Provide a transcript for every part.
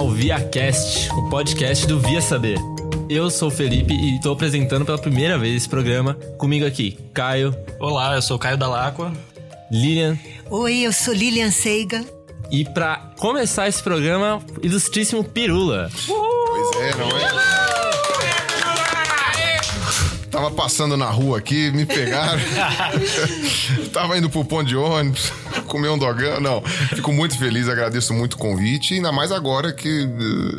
ao ViaCast, o podcast do Via Saber. Eu sou o Felipe e estou apresentando pela primeira vez esse programa. Comigo aqui, Caio. Olá, eu sou o Caio Dalacqua. Lilian. Oi, eu sou Lilian Seiga. E para começar esse programa, ilustríssimo Pirula. Pois é, não é? Tava passando na rua aqui, me pegaram. Tava indo pro ponto de ônibus, comer um dogão. Não, fico muito feliz, agradeço muito o convite. Ainda mais agora que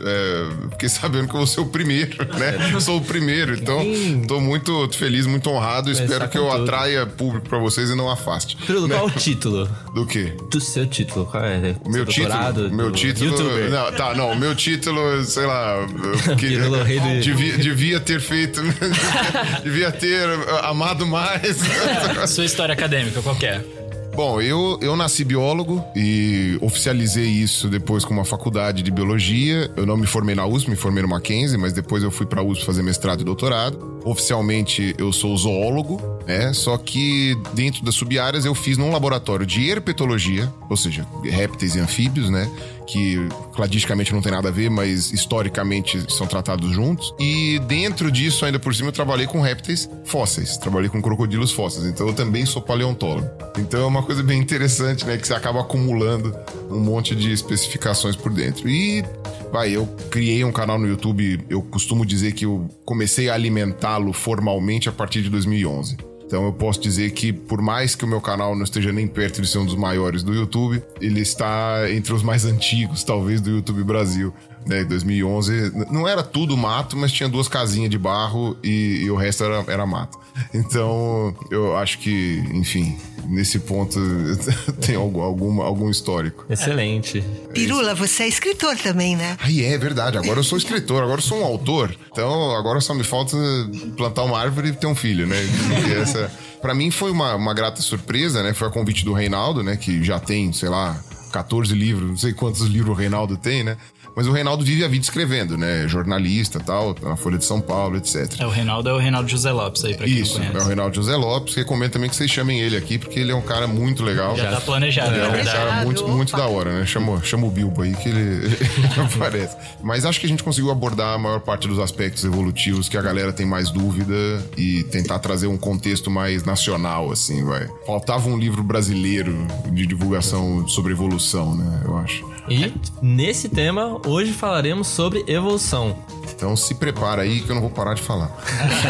é, fiquei sabendo que eu vou ser o primeiro, né? Eu sou o primeiro, então tô muito feliz, muito honrado. Espero que eu tudo. atraia público pra vocês e não afaste. Pirulo, né? qual o título? Do quê? Do seu título. Qual é? O meu título? Meu título. YouTuber. Não, tá, não. Meu título, sei lá. Que, devia, devia ter feito. devia ter amado mais. Sua história acadêmica, qualquer. Bom, eu, eu nasci biólogo e oficializei isso depois com uma faculdade de biologia. Eu não me formei na USP, me formei no Mackenzie, mas depois eu fui para USP fazer mestrado e doutorado. Oficialmente eu sou zoólogo, né? Só que dentro das subáreas eu fiz num laboratório de herpetologia, ou seja, répteis e anfíbios, né? Que cladisticamente não tem nada a ver, mas historicamente são tratados juntos. E dentro disso, ainda por cima, eu trabalhei com répteis fósseis, trabalhei com crocodilos fósseis. Então eu também sou paleontólogo. Então é uma coisa bem interessante, né? Que você acaba acumulando um monte de especificações por dentro. E vai, eu criei um canal no YouTube, eu costumo dizer que eu comecei a alimentá-lo formalmente a partir de 2011. Então eu posso dizer que, por mais que o meu canal não esteja nem perto de ser um dos maiores do YouTube, ele está entre os mais antigos, talvez, do YouTube Brasil. Né, 2011 não era tudo mato, mas tinha duas casinhas de barro e, e o resto era, era mato. Então eu acho que, enfim, nesse ponto tem algum, algum, algum histórico. Excelente. Pirula, você é escritor também, né? Aí é verdade. Agora eu sou escritor, agora eu sou um autor. Então agora só me falta plantar uma árvore e ter um filho, né? E essa, para mim foi uma, uma grata surpresa, né? Foi a convite do Reinaldo, né? Que já tem, sei lá, 14 livros, não sei quantos livros o Reinaldo tem, né? Mas o Reinaldo vive a vida escrevendo, né? Jornalista tal, na Folha de São Paulo, etc. É, o Reinaldo é o Reinaldo José Lopes aí, pra quem Isso, não conhece. é o Reinaldo José Lopes. Recomendo também que vocês chamem ele aqui, porque ele é um cara muito legal. Já tá planejado, é, é um cara muito, muito da hora, né? Chama, chama o Bilbo aí que ele aparece. Mas acho que a gente conseguiu abordar a maior parte dos aspectos evolutivos que a galera tem mais dúvida e tentar trazer um contexto mais nacional, assim, vai. Faltava um livro brasileiro de divulgação sobre evolução, né? Eu acho. E nesse tema, hoje falaremos sobre evolução. Então se prepara aí que eu não vou parar de falar.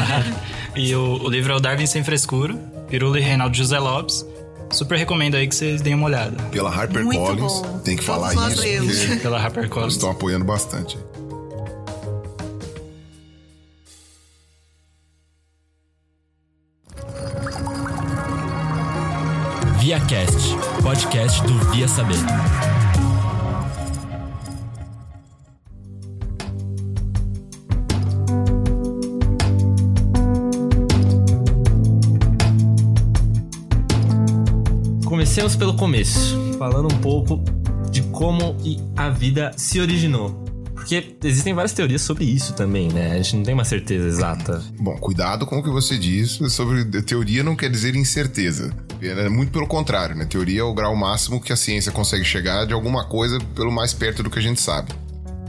e o, o, livro é o Darwin Sem Frescura, Pirula e Reinaldo José Lopes. Super recomendo aí que vocês deem uma olhada. Pela HarperCollins, tem que falar isso. Porque Pela HarperCollins. Estão apoiando bastante. ViaCast, podcast do Via Saber. Comecemos pelo começo, falando um pouco de como a vida se originou. Porque existem várias teorias sobre isso também, né? A gente não tem uma certeza exata. Bom, cuidado com o que você diz sobre teoria não quer dizer incerteza. É muito pelo contrário, né? Teoria é o grau máximo que a ciência consegue chegar de alguma coisa pelo mais perto do que a gente sabe.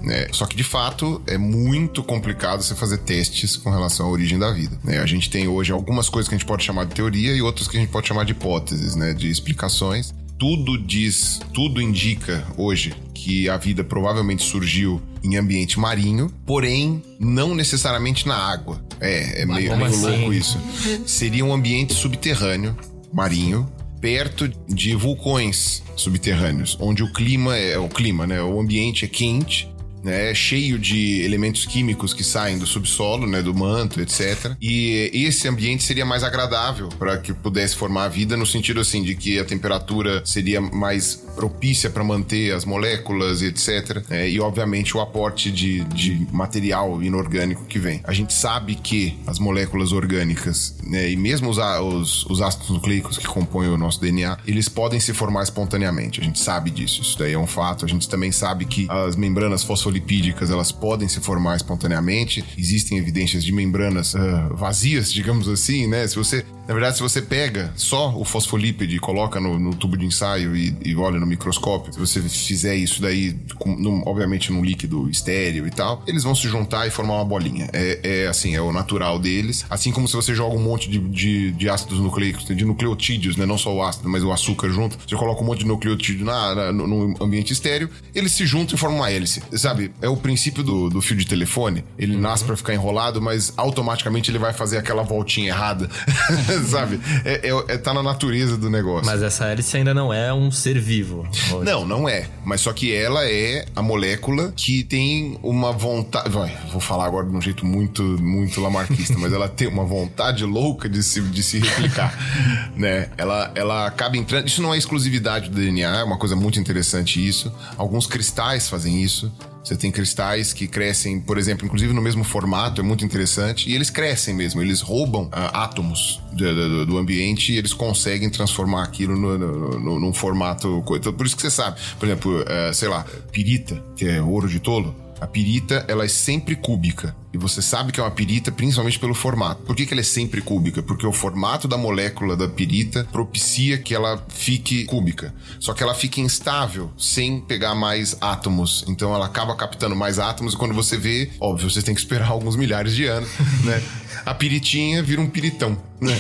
Né? Só que de fato é muito complicado você fazer testes com relação à origem da vida. Né? A gente tem hoje algumas coisas que a gente pode chamar de teoria e outras que a gente pode chamar de hipóteses, né? de explicações. Tudo diz, tudo indica hoje que a vida provavelmente surgiu em ambiente marinho, porém não necessariamente na água. É, é meio, meio assim? louco isso. Seria um ambiente subterrâneo, marinho, perto de vulcões subterrâneos, onde o clima é o clima, né? O ambiente é quente né, cheio de elementos químicos que saem do subsolo, né, do manto, etc. E esse ambiente seria mais agradável para que pudesse formar a vida no sentido assim de que a temperatura seria mais propícia para manter as moléculas, etc. É, e obviamente o aporte de, de material inorgânico que vem. A gente sabe que as moléculas orgânicas né, e mesmo os, os, os ácidos nucleicos que compõem o nosso DNA, eles podem se formar espontaneamente. A gente sabe disso. Isso daí é um fato. A gente também sabe que as membranas fosfolipídicas elas podem se formar espontaneamente. Existem evidências de membranas uh, vazias, digamos assim, né? Se você Na verdade, se você pega só o fosfolípide e coloca no, no tubo de ensaio e, e, olha no microscópio, se você fizer isso daí, com, num, obviamente num líquido estéreo e tal, eles vão se juntar e formar uma bolinha. É, é assim, é o natural deles. Assim como se você joga um monte de, de, de ácidos nucleicos, de nucleotídeos, né? Não só o ácido, mas o açúcar junto. Você coloca um monte de nucleotídeo na, na, no, no ambiente estéreo, eles se juntam e formam uma hélice. Sabe? É o princípio do, do fio de telefone. Ele nasce para ficar enrolado, mas automaticamente ele vai fazer aquela voltinha errada. sabe? É, é, é, tá na natureza do negócio. Mas essa hélice ainda não é um ser vivo. Hoje. Não, não é. Mas só que ela é a molécula que tem uma vontade. Vai, vou falar agora de um jeito muito, muito lamarquista, mas ela tem uma vontade louca de se, de se replicar. né? Ela, ela acaba entrando. Isso não é exclusividade do DNA, é uma coisa muito interessante isso. Alguns cristais fazem isso. Você tem cristais que crescem, por exemplo, inclusive no mesmo formato, é muito interessante. E eles crescem mesmo, eles roubam uh, átomos do, do, do, ambiente e eles conseguem transformar aquilo no, no, no, num formato. Então, por isso que você sabe, por exemplo, uh, sei lá, pirita, que é ouro de tolo. A pirita, ela é sempre cúbica. E você sabe que é uma pirita principalmente pelo formato. Por que, que ela é sempre cúbica? Porque o formato da molécula da pirita propicia que ela fique cúbica. Só que ela fica instável sem pegar mais átomos. Então ela acaba captando mais átomos e quando você vê, óbvio, você tem que esperar alguns milhares de anos, né? A piritinha vira um piritão, né?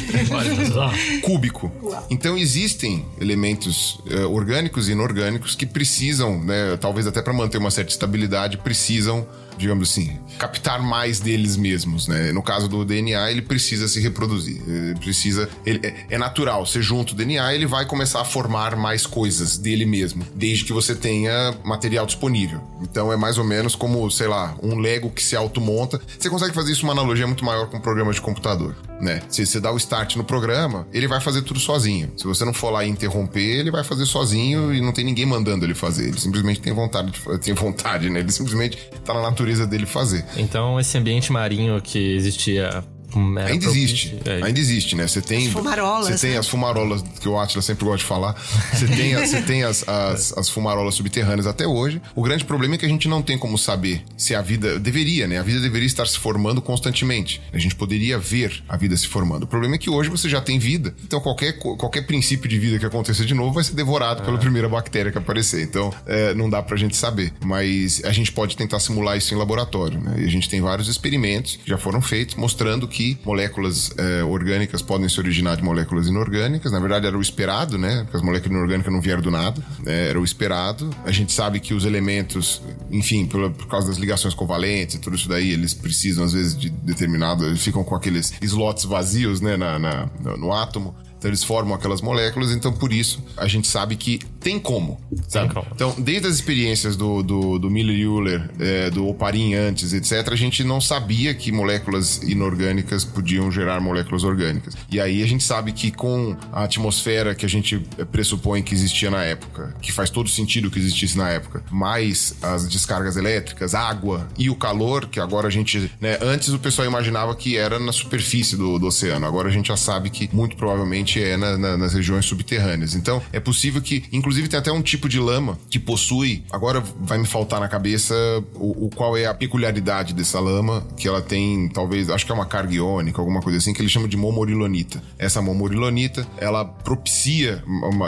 Cúbico. Então existem elementos uh, orgânicos e inorgânicos que precisam, né, talvez até para manter uma certa estabilidade, precisam digamos assim, captar mais deles mesmos, né? No caso do DNA, ele precisa se reproduzir. Ele precisa. Ele, é, é, natural, você junta o DNA, ele vai começar a formar mais coisas dele mesmo, desde que você tenha material disponível. Então é mais ou menos como, sei lá, um Lego que se automonta. Você consegue fazer isso uma analogia muito maior com um programa de computador, né? Se você dá o start no programa, ele vai fazer tudo sozinho. Se você não for lá e interromper, ele vai fazer sozinho e não tem ninguém mandando ele fazer. Ele simplesmente tem vontade, de, tem vontade, né? Ele simplesmente tá na natureza natureza dele fazer. Então, esse ambiente marinho que existia ainda existe. É. Ainda existe, né? Você tem. As fumarolas. Você tem né? as fumarolas que o Atlas sempre gosta de falar. Você tem, você tem as, as, as, fumarolas subterrâneas até hoje. O grande problema é que a gente não tem como saber se a vida. Deveria, né? A vida deveria estar se formando constantemente. A gente poderia ver a vida se formando. O problema é que hoje você já tem vida. Então qualquer, qualquer princípio de vida que aconteça de novo vai ser devorado é. pela primeira bactéria que aparecer. Então é, não dá pra gente saber. Mas a gente pode tentar simular isso em laboratório, né? E a gente tem vários experimentos que já foram feitos mostrando que que moléculas é, orgânicas podem se originar de moléculas inorgânicas. Na verdade, era o esperado, né? Porque as moléculas inorgânicas não vieram do nada. É, era o esperado. A gente sabe que os elementos, enfim, por, por causa das ligações covalentes e tudo isso daí, eles precisam, às vezes, de determinado. Eles ficam com aqueles slots vazios, né? Na, na no átomo. Então eles formam aquelas moléculas, então por isso a gente sabe que tem como, sabe? Tem como. Então, desde as experiências do, do, do Miller-Euler, é, do Oparin antes, etc., a gente não sabia que moléculas inorgânicas podiam gerar moléculas orgânicas. E aí a gente sabe que com a atmosfera que a gente pressupõe que existia na época, que faz todo sentido que existisse na época, mais as descargas elétricas, água e o calor, que agora a gente, né, antes o pessoal imaginava que era na superfície do, do oceano, agora a gente já sabe que muito provavelmente é na, na, nas regiões subterrâneas. Então, é possível que, inclusive, tem até um tipo de lama que possui. Agora vai me faltar na cabeça o, o qual é a peculiaridade dessa lama, que ela tem, talvez, acho que é uma carga iônica, alguma coisa assim, que eles chamam de momorilonita. Essa momorilonita, ela propicia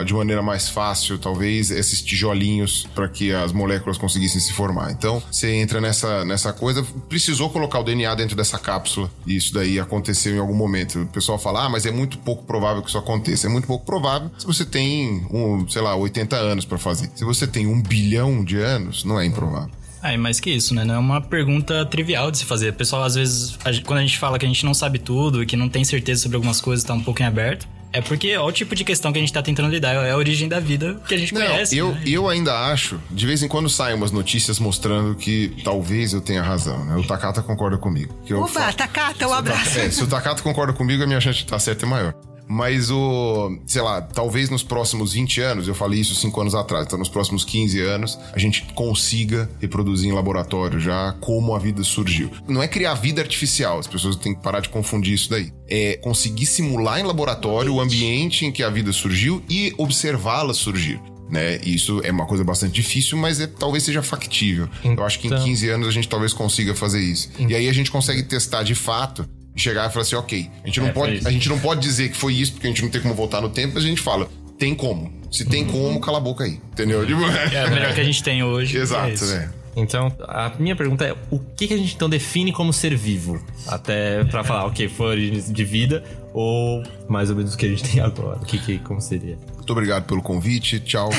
de maneira mais fácil, talvez, esses tijolinhos para que as moléculas conseguissem se formar. Então, você entra nessa, nessa coisa, precisou colocar o DNA dentro dessa cápsula, e isso daí aconteceu em algum momento. O pessoal fala, ah, mas é muito pouco provável que isso aconteça. É muito pouco provável se você tem, um, sei lá, 80 anos para fazer. Se você tem um bilhão de anos, não é improvável. É, mais que isso, né? Não é uma pergunta trivial de se fazer. O pessoal, às vezes, a gente, quando a gente fala que a gente não sabe tudo e que não tem certeza sobre algumas coisas, tá um pouco em aberto. É porque é o tipo de questão que a gente tá tentando lidar, é a origem da vida que a gente não, conhece. Eu, né? eu ainda acho, de vez em quando saem umas notícias mostrando que talvez eu tenha razão, né? O Takata concorda comigo. Que Opa, falo, Takata, um abraço. É, se o Takata concorda comigo, a minha chance de estar certa é maior. Mas o, sei lá, talvez nos próximos 20 anos, eu falei isso 5 anos atrás, então nos próximos 15 anos, a gente consiga reproduzir em laboratório já como a vida surgiu. Não é criar vida artificial, as pessoas têm que parar de confundir isso daí. É conseguir simular em laboratório o ambiente em que a vida surgiu e observá-la surgir. Né? Isso é uma coisa bastante difícil, mas é, talvez seja factível. Então, eu acho que em 15 então anos a gente talvez consiga fazer isso. Então, e aí a gente consegue testar de fato chegar e falar assim, ok, a gente não É, pode, a gente não pode dizer que foi isso porque a gente não tem como voltar no tempo, mas a gente fala, tem como. Se tem como, cala a boca aí, entendeu? Tipo, É o melhor que a gente tem hoje. é Exato, né? Então, a minha pergunta é: o que, que a gente então define como ser vivo? Até pra falar, ok, foi origem de vida ou mais ou menos o que a gente tem agora? O que, que como seria? Muito obrigado pelo convite, tchau.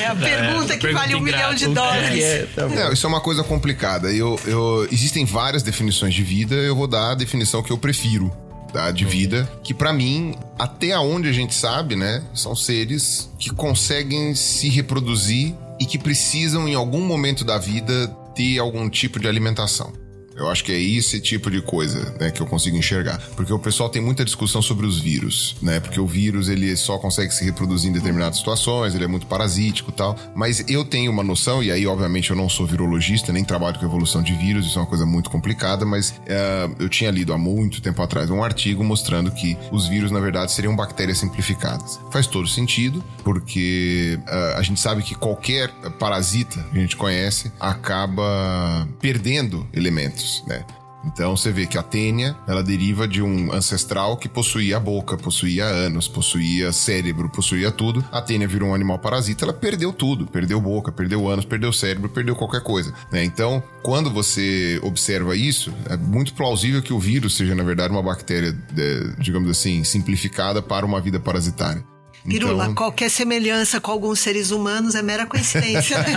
É a pergunta que pergunta vale um milhão de O que dólares. Não, isso é uma coisa complicada. Eu, eu, existem várias definições de vida, eu vou dar a definição que eu prefiro. Tá, de vida, que pra mim, até onde a gente sabe, né, são seres que conseguem se reproduzir e que precisam, em algum momento da vida, ter algum tipo de alimentação. Eu acho que é esse tipo de coisa, né, que eu consigo enxergar. Porque o pessoal tem muita discussão sobre os vírus, né? Porque o vírus, ele só consegue se reproduzir em determinadas situações, ele é muito parasítico tal. Mas eu tenho uma noção, e aí, obviamente, eu não sou virologista, nem trabalho com evolução de vírus, isso é uma coisa muito complicada, mas eh, eu tinha lido há muito tempo atrás um artigo mostrando que os vírus, na verdade, seriam bactérias simplificadas. Faz todo sentido, porque eh, a gente sabe que qualquer parasita que a gente conhece acaba perdendo elementos, né? Então você vê que a tênia, ela deriva de um ancestral que possuía boca, possuía ânus, possuía cérebro, possuía tudo. A tênia virou um animal parasita, ela perdeu tudo. Perdeu boca, perdeu ânus, perdeu cérebro, perdeu qualquer coisa. né? Então, quando você observa isso, é muito plausível que o vírus seja, na verdade, uma bactéria, é, digamos assim, simplificada para uma vida parasitária. Pirula, Então- qualquer semelhança com alguns seres humanos é mera coincidência.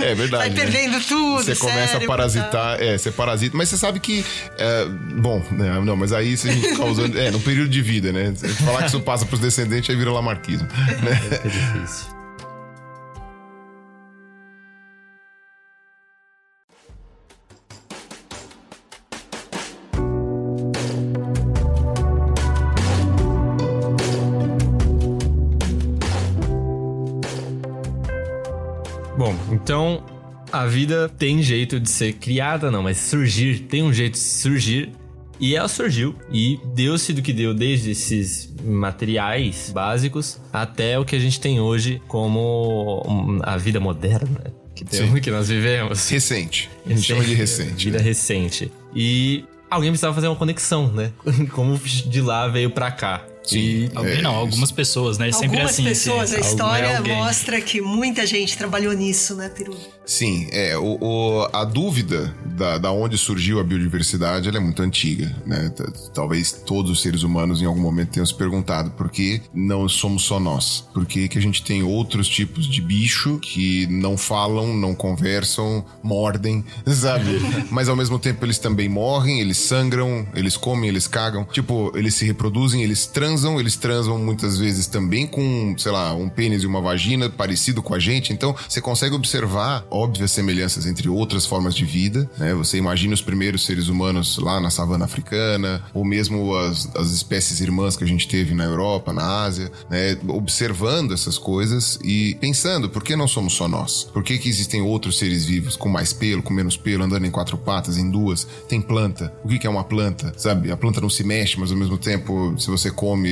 É verdade. Vai né? perdendo tudo. Você começa a parasitar, é, você parasita, mas você sabe que. é, bom, né, não, mas aí se a gente ficar usando. É, no período de vida, né? Falar que isso passa pros descendentes, aí vira lamarquismo. Né? É difícil. Então a vida tem jeito de ser criada, não, mas surgir, tem um jeito de surgir. E ela surgiu e deu-se do que deu, desde esses materiais básicos até o que a gente tem hoje como hum, a vida moderna que, tem, que nós vivemos. Recente. A gente chama de recente. Vida né? recente. E alguém precisava fazer uma conexão, né? Como de lá veio pra cá. Sim. Alguém não, algumas pessoas, né? Sempre Algumas assim. pessoas, assim, a algum- história é alguém. mostra que muita gente trabalhou nisso, né, Pirula? Sim, é. O, o- a dúvida da, da onde surgiu a biodiversidade ela é muito antiga, né? Talvez todos os seres humanos em algum momento tenham se perguntado por que não somos só nós? Por que, que a gente tem outros tipos de bicho que não falam, não conversam, mordem, sabe? Mas ao mesmo tempo eles também morrem, eles sangram, eles comem, eles cagam. Tipo, eles se reproduzem, eles transam, eles transam muitas vezes também com, sei lá, um pênis e uma vagina parecido com a gente. Então, você consegue observar óbvias semelhanças entre outras formas de vida, né? Você imagina os primeiros seres humanos lá na savana africana, ou mesmo as, as espécies irmãs que a gente teve na Europa, na Ásia, né? Observando essas coisas e pensando, por que não somos só nós? Por que, que existem outros seres vivos com mais pelo, com menos pelo, andando em quatro patas, em duas? Tem planta. O que, que é uma planta? Sabe? A planta não se mexe, mas ao mesmo tempo, se você come,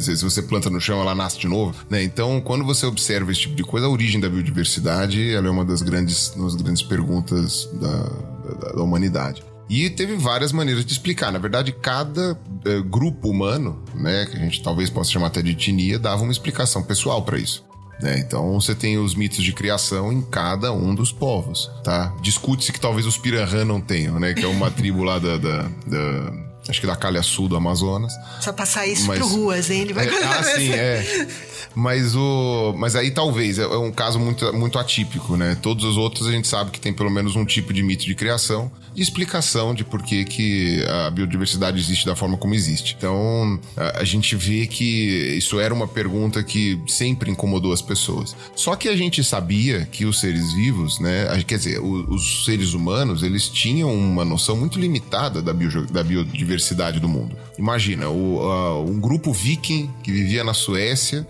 se se você planta no chão, ela nasce de novo, né? Então, quando você observa esse tipo de coisa, a origem da biodiversidade, ela é uma das grandes, uma das grandes perguntas da, da, da humanidade. E teve várias maneiras de explicar. Na verdade, cada eh, grupo humano, né, que a gente talvez possa chamar até de etnia, dava uma explicação pessoal para isso. né? Então você tem os mitos de criação em cada um dos povos, tá? Discute-se que talvez os Piranhã não tenham, né? Que é uma tribo lá da, da- da- acho que da Calha Sul do Amazonas. Precisa passar isso Mas- pro ruas, hein? Ele vai É, ah, sim, é. Mas o, mas aí talvez é é um caso muito, muito atípico, né? Todos os outros a gente sabe que tem pelo menos um tipo de mito de criação, de explicação de por que, que a biodiversidade existe da forma como existe. Então a, gente vê que isso era uma pergunta que sempre incomodou as pessoas. Só que a gente sabia que os seres vivos, né? Quer dizer, os seres humanos, eles tinham uma noção muito limitada da, bio, da biodiversidade do mundo. Imagina, o, um grupo viking que vivia na Suécia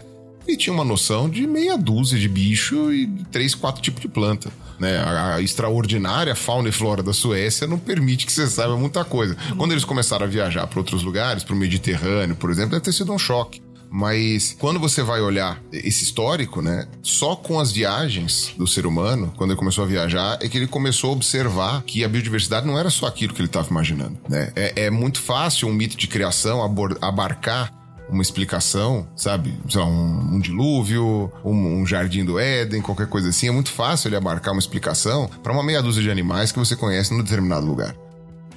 e tinha uma noção de meia dúzia de bicho e três, quatro tipos de planta. Né? A, a extraordinária fauna e flora da Suécia não permite que você saiba muita coisa. Quando eles começaram a viajar para outros lugares, para o Mediterrâneo, por exemplo, deve ter sido um choque. Mas quando você vai olhar esse histórico, né? Só com as viagens do ser humano, quando ele começou a viajar, é que ele começou a observar que a biodiversidade não era só aquilo que ele estava imaginando, né? É, é muito fácil um mito de criação abarcar uma explicação, sabe? Lá, um, um, dilúvio, um, um, jardim do Éden, qualquer coisa assim. É muito fácil ele abarcar uma explicação para uma meia dúzia de animais que você conhece num determinado lugar.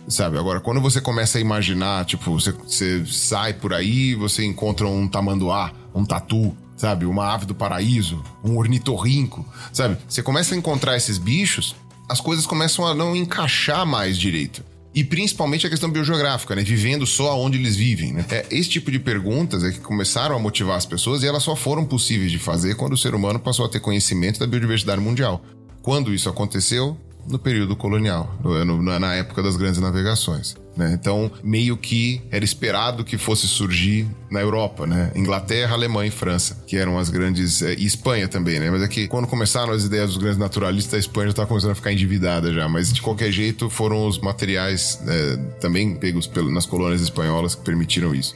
Sabe? Agora, quando você começa a imaginar, tipo, você, você sai por aí, você encontra um tamanduá, um tatu, sabe? Uma ave do paraíso, um ornitorrinco, sabe? Você começa a encontrar esses bichos, as coisas começam a não encaixar mais direito. E principalmente a questão biogeográfica, né? Vivendo só onde eles vivem, né? É, esse tipo de perguntas é que começaram a motivar as pessoas e elas só foram possíveis de fazer quando o ser humano passou a ter conhecimento da biodiversidade mundial. Quando isso aconteceu? No período colonial, no, na época das grandes navegações. Né? Então, meio que era esperado que fosse surgir na Europa, né? Inglaterra, Alemanha e França, que eram as grandes. É, e Espanha também, né? Mas é que quando começaram as ideias dos grandes naturalistas, a Espanha já estava começando a ficar endividada já. Mas de qualquer jeito, foram os materiais é, também pegos nas colônias espanholas que permitiram isso.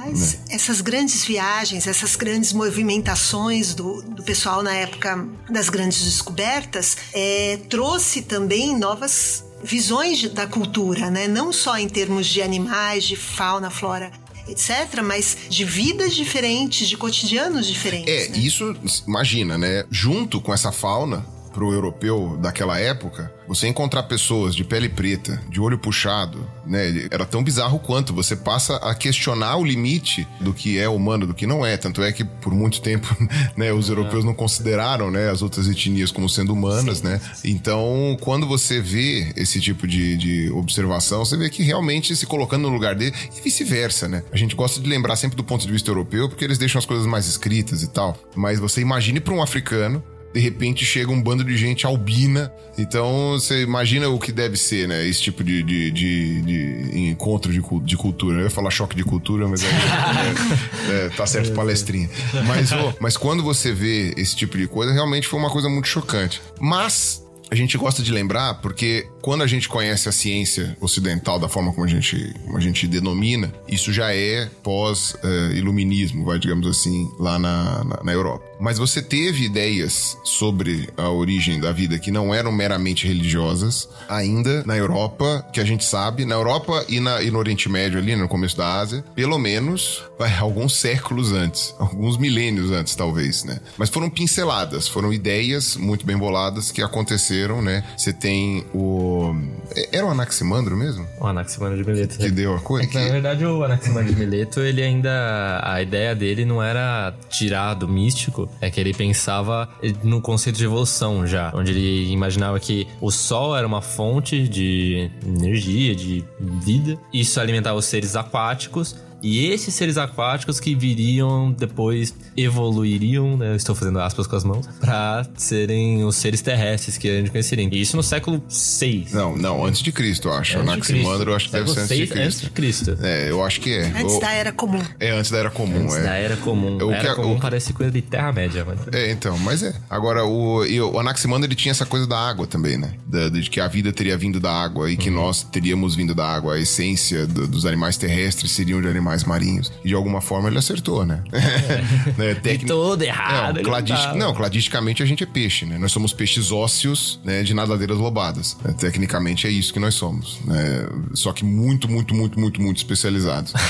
Aliás, né? essas grandes viagens, essas grandes movimentações do, do pessoal na época das grandes descobertas, é, trouxe também novas visões da cultura, né? Não só em termos de animais, de fauna, flora, etc., mas de vidas diferentes, de cotidianos diferentes. É, né? isso, imagina, né? Junto com essa fauna, para o europeu daquela época, você encontrar pessoas de pele preta, de olho puxado, né? Era tão bizarro quanto. Você passa a questionar o limite do que é humano, do que não é. Tanto é que por muito tempo, né, os europeus não consideraram, né, as outras etnias como sendo humanas, Sim. né? Então, quando você vê esse tipo de, de observação, você vê que realmente se colocando no lugar dele e vice-versa, né? A gente gosta de lembrar sempre do ponto de vista europeu, porque eles deixam as coisas mais escritas e tal. Mas você imagine para um africano de repente chega um bando de gente albina. Então você imagina o que deve ser, né? Esse tipo de, de, de, de encontro de, de, cultura. Eu ia falar choque de cultura, mas é, é, é, tá certo palestrinha. Mas, oh, mas quando você vê esse tipo de coisa, realmente foi uma coisa muito chocante. Mas a gente gosta de lembrar porque quando a gente conhece a ciência ocidental da forma como a gente, como a gente denomina, isso já é pós-iluminismo, vai, digamos assim, lá na, na, na, Europa. Mas você teve ideias sobre a origem da vida que não eram meramente religiosas, ainda na Europa, que a gente sabe, na Europa e, na, e no Oriente Médio, ali no começo da Ásia, pelo menos vai, alguns séculos antes, alguns milênios antes, talvez, né? Mas foram pinceladas, foram ideias muito bem boladas que aconteceram, né? Você tem o é, era o Anaximandro mesmo? O Anaximandro de Mileto. Que né? deu a coisa? É que, Na verdade, o Anaximandro de Mileto, ele ainda. A ideia dele não era tirar do místico, é que ele pensava no conceito de evolução já. Onde ele imaginava que o Sol era uma fonte de energia, de vida. Isso alimentava os seres aquáticos e esses seres aquáticos que viriam depois evoluiriam, né? Eu estou fazendo aspas com as mãos, para serem os seres terrestres que a gente conheceria. E isso no século 6. Não, não, antes de Cristo, eu acho. Anaximandro, eu acho que deve ser antes de Cristo. Antes de Cristo. É, eu acho que é. Antes o... da Era Comum. É, antes da Era Comum, antes é. da Era Comum. O era que, Comum o... parece coisa de Terra-média. Mas... É, então, mas é. Agora, o, o Anaximandro, ele tinha essa coisa da água também, né? Da, de que a vida teria vindo da água e que uhum. nós teríamos vindo da água. A essência do, dos animais terrestres seriam de animais marinhos. E de alguma forma ele acertou, né? É. né? Tecni... todo errado. Não, não, cladisticamente a gente é peixe, né? Nós somos peixes ósseos, né? De nadadeiras lobadas. É, tecnicamente é isso que nós somos. Né? Só que muito, muito, muito, muito, muito especializados.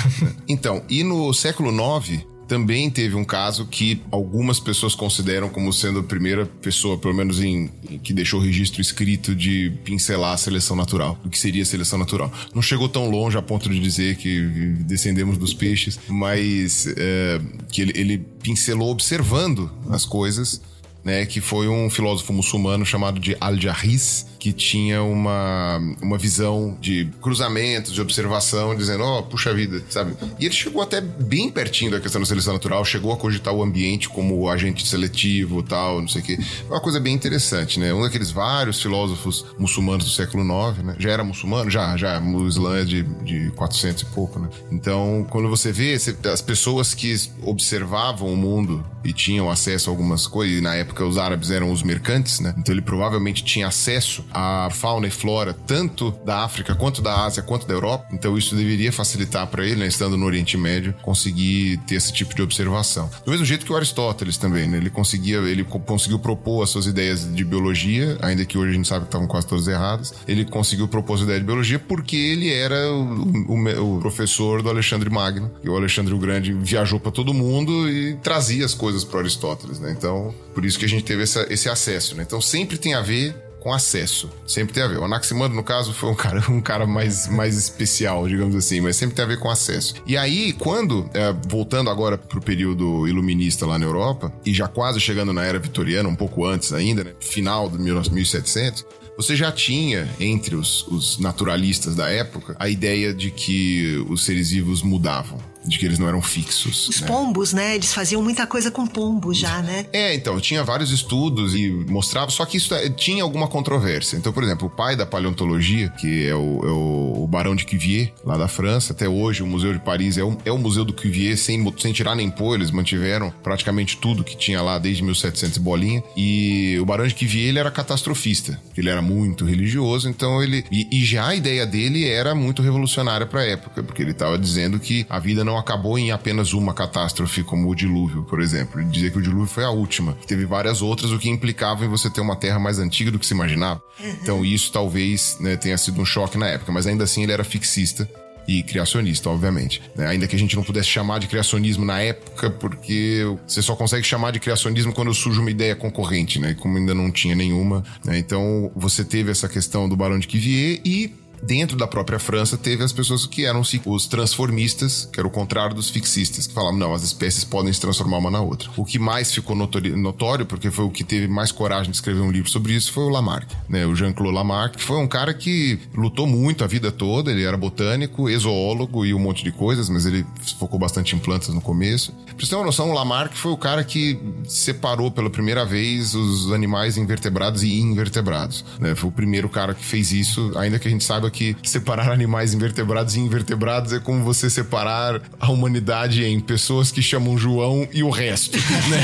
Então, e no século IX também teve um caso que algumas pessoas consideram como sendo a primeira pessoa, pelo menos em, que deixou o registro escrito de pincelar a seleção natural, do que seria a seleção natural. Não chegou tão longe a ponto de dizer que descendemos dos peixes, mas é, que ele, ele pincelou observando as coisas né, que foi um filósofo muçulmano chamado de Al-Jarris, que tinha uma, uma visão de cruzamentos, de observação, dizendo, ó, oh, puxa vida, sabe? E ele chegou até bem pertinho da questão da seleção natural, chegou a cogitar o ambiente como agente seletivo tal, não sei o quê. Uma coisa bem interessante, né? Um daqueles vários filósofos muçulmanos do século IX, né? Já era muçulmano? Já, já. O Islã é de, de 400 e pouco, né? Então, quando você vê as pessoas que observavam o mundo e tinham acesso a algumas coisas, e na época os árabes eram os mercantes, né? Então ele provavelmente tinha acesso a fauna e flora tanto da África quanto da Ásia quanto da Europa. Então isso deveria facilitar para ele, né, estando no Oriente Médio, conseguir ter esse tipo de observação. Do mesmo jeito que o Aristóteles também, né? Ele conseguia, ele conseguiu propor as suas ideias de biologia, ainda que hoje a gente sabe que estavam quase todas erradas. Ele conseguiu propor as ideias de biologia porque ele era o, o, o professor do Alexandre Magno, e o Alexandre o Grande viajou para todo mundo e trazia as coisas para Aristóteles, né? Então, por isso que a gente teve essa, esse acesso, né? Então sempre tem a ver com acesso. Sempre tem a ver. O Anaximandro, no caso, foi um cara, um cara mais, mais especial, digamos assim, mas sempre tem a ver com acesso. E aí, quando, é, voltando agora pro período iluminista lá na Europa, e já quase chegando na era vitoriana, um pouco antes ainda, né, final de 1700, você já tinha entre os, os naturalistas da época a ideia de que os seres vivos mudavam de que eles não eram fixos. Os né? pombos, né? Eles faziam muita coisa com pombos já, né? É, então, tinha vários estudos e mostrava, só que isso é, tinha alguma controvérsia. Então, por exemplo, o pai da paleontologia, que é o, é o, o Barão de Cuvier, lá da França, até hoje o Museu de Paris é o, é o museu do Cuvier, sem, sem tirar nem pôr, eles mantiveram praticamente tudo que tinha lá desde 1700 bolinha. E o Barão de Cuvier, ele era catastrofista, ele era muito religioso, então ele... E, e já a ideia dele era muito revolucionária para a época, porque ele estava dizendo que a vida não acabou em apenas uma catástrofe, como o dilúvio, por exemplo. Ele dizia que o dilúvio foi a última. Teve várias outras, o que implicava em você ter uma terra mais antiga do que se imaginava. Uhum. Então, isso talvez né, tenha sido um choque na época, mas ainda assim ele era fixista e criacionista, obviamente. Né? Ainda que a gente não pudesse chamar de criacionismo na época, porque você só consegue chamar de criacionismo quando surge uma ideia concorrente, né? Como ainda não tinha nenhuma. Né? Então, você teve essa questão do Barão de Cuvier e dentro da própria França teve as pessoas que eram os transformistas, que era o contrário dos fixistas, que falavam, não, as espécies podem se transformar uma na outra. O que mais ficou notório, porque foi o que teve mais coragem de escrever um livro sobre isso, foi o Lamarck, né? O Jean-Claude Lamarck, que foi um cara que lutou muito a vida toda, ele era botânico, exoólogo e um monte de coisas, mas ele focou bastante em plantas no começo. Pra você ter uma noção, o Lamarck foi o cara que separou pela primeira vez os animais invertebrados e invertebrados, né? Foi o primeiro cara que fez isso, ainda que a gente saiba que separar animais invertebrados e invertebrados é como você separar a humanidade em pessoas que chamam João e o resto. Né?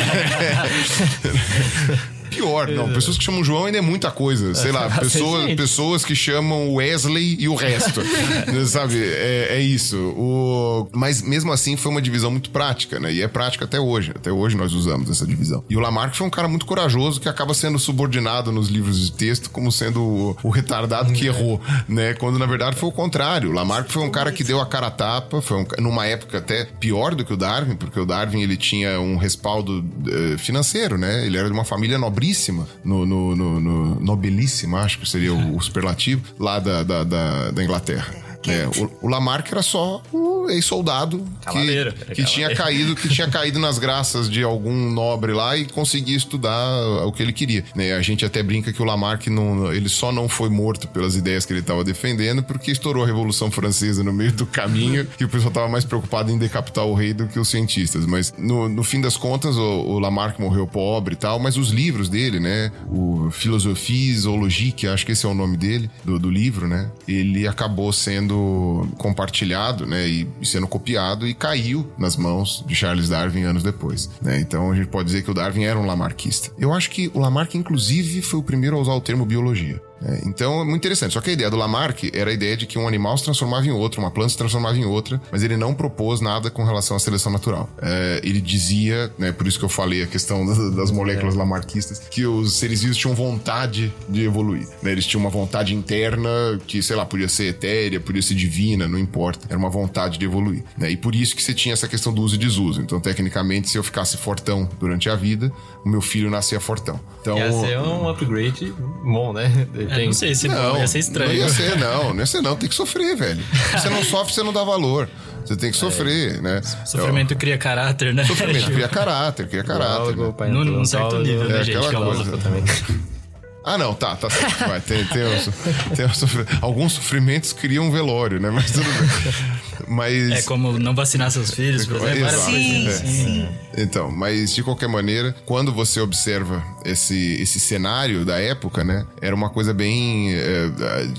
pior. Não, pessoas que chamam João ainda é muita coisa. Sei lá, pessoas, pessoas que chamam Wesley e o resto. sabe? É, é, isso. O... Mas mesmo assim foi uma divisão muito prática, né? E é prática até hoje. Até hoje nós usamos essa divisão. E o Lamarck foi um cara muito corajoso que acaba sendo subordinado nos livros de texto como sendo o, o retardado que errou, né? Quando na verdade foi o contrário. O Lamarck foi um cara que deu a cara a tapa, foi um, numa época até pior do que o Darwin, porque o Darwin ele tinha um respaldo uh, financeiro, né? Ele era de uma família nobre nobríssima, no, no, no, no nobilíssima, acho que seria o, o superlativo, lá da, da, da, da Inglaterra. É, o, o Lamarck era só um ex-soldado que, que tinha caído que tinha caído nas graças de algum nobre lá e conseguia estudar o que ele queria. Né? A gente até brinca que o Lamarck não, ele só não foi morto pelas ideias que ele estava defendendo porque estourou a Revolução Francesa no meio do caminho e o pessoal estava mais preocupado em decapitar o rei do que os cientistas. Mas no, no fim das contas, o, o, Lamarck morreu pobre e tal, mas os livros dele, né? O Philosophie Zoologique, acho que esse é o nome dele, do, do livro, né? Ele acabou sendo sendo compartilhado, né, e, sendo copiado e caiu nas mãos de Charles Darwin anos depois, né? Então a gente pode dizer que o Darwin era um lamarquista. Eu acho que o Lamarck inclusive foi o primeiro a usar o termo biologia. É, então é muito interessante. Só que a ideia do Lamarck era a ideia de que um animal se transformava em outro, uma planta se transformava em outra, mas ele não propôs nada com relação à seleção natural. É, ele dizia, né, por isso que eu falei a questão das moléculas é. lamarquistas, que os seres vivos tinham vontade de evoluir. Né? Eles tinham uma vontade interna que, sei lá, podia ser etérea, podia ser divina, não importa. Era uma vontade de evoluir. Né? E por isso que você tinha essa questão do uso e desuso. Então, tecnicamente, se eu ficasse fortão durante a vida, o meu filho nascia fortão. Então, ia ser um upgrade bom, né? Tem... não sei se não, ia ser estranho. Não ia ser, não. Não ia ser, não. Tem que sofrer, velho. Você não sofre, você não dá valor. Você tem que sofrer, é. né? Sofrimento cria caráter, né? Sofrimento cria caráter, cria caráter. Né? Num, num certo nível, né, é, gente? Aquela coisa. Também. Ah, não, tá, tá certo. Vai, tem, tem, tem alguns sofrimentos criam um velório, né? Mas tudo bem. Mas... É como não vacinar seus filhos, por exemplo. Sim, sim. Então, mas de qualquer maneira, quando você observa esse, esse cenário da época, né? Era uma coisa bem. É,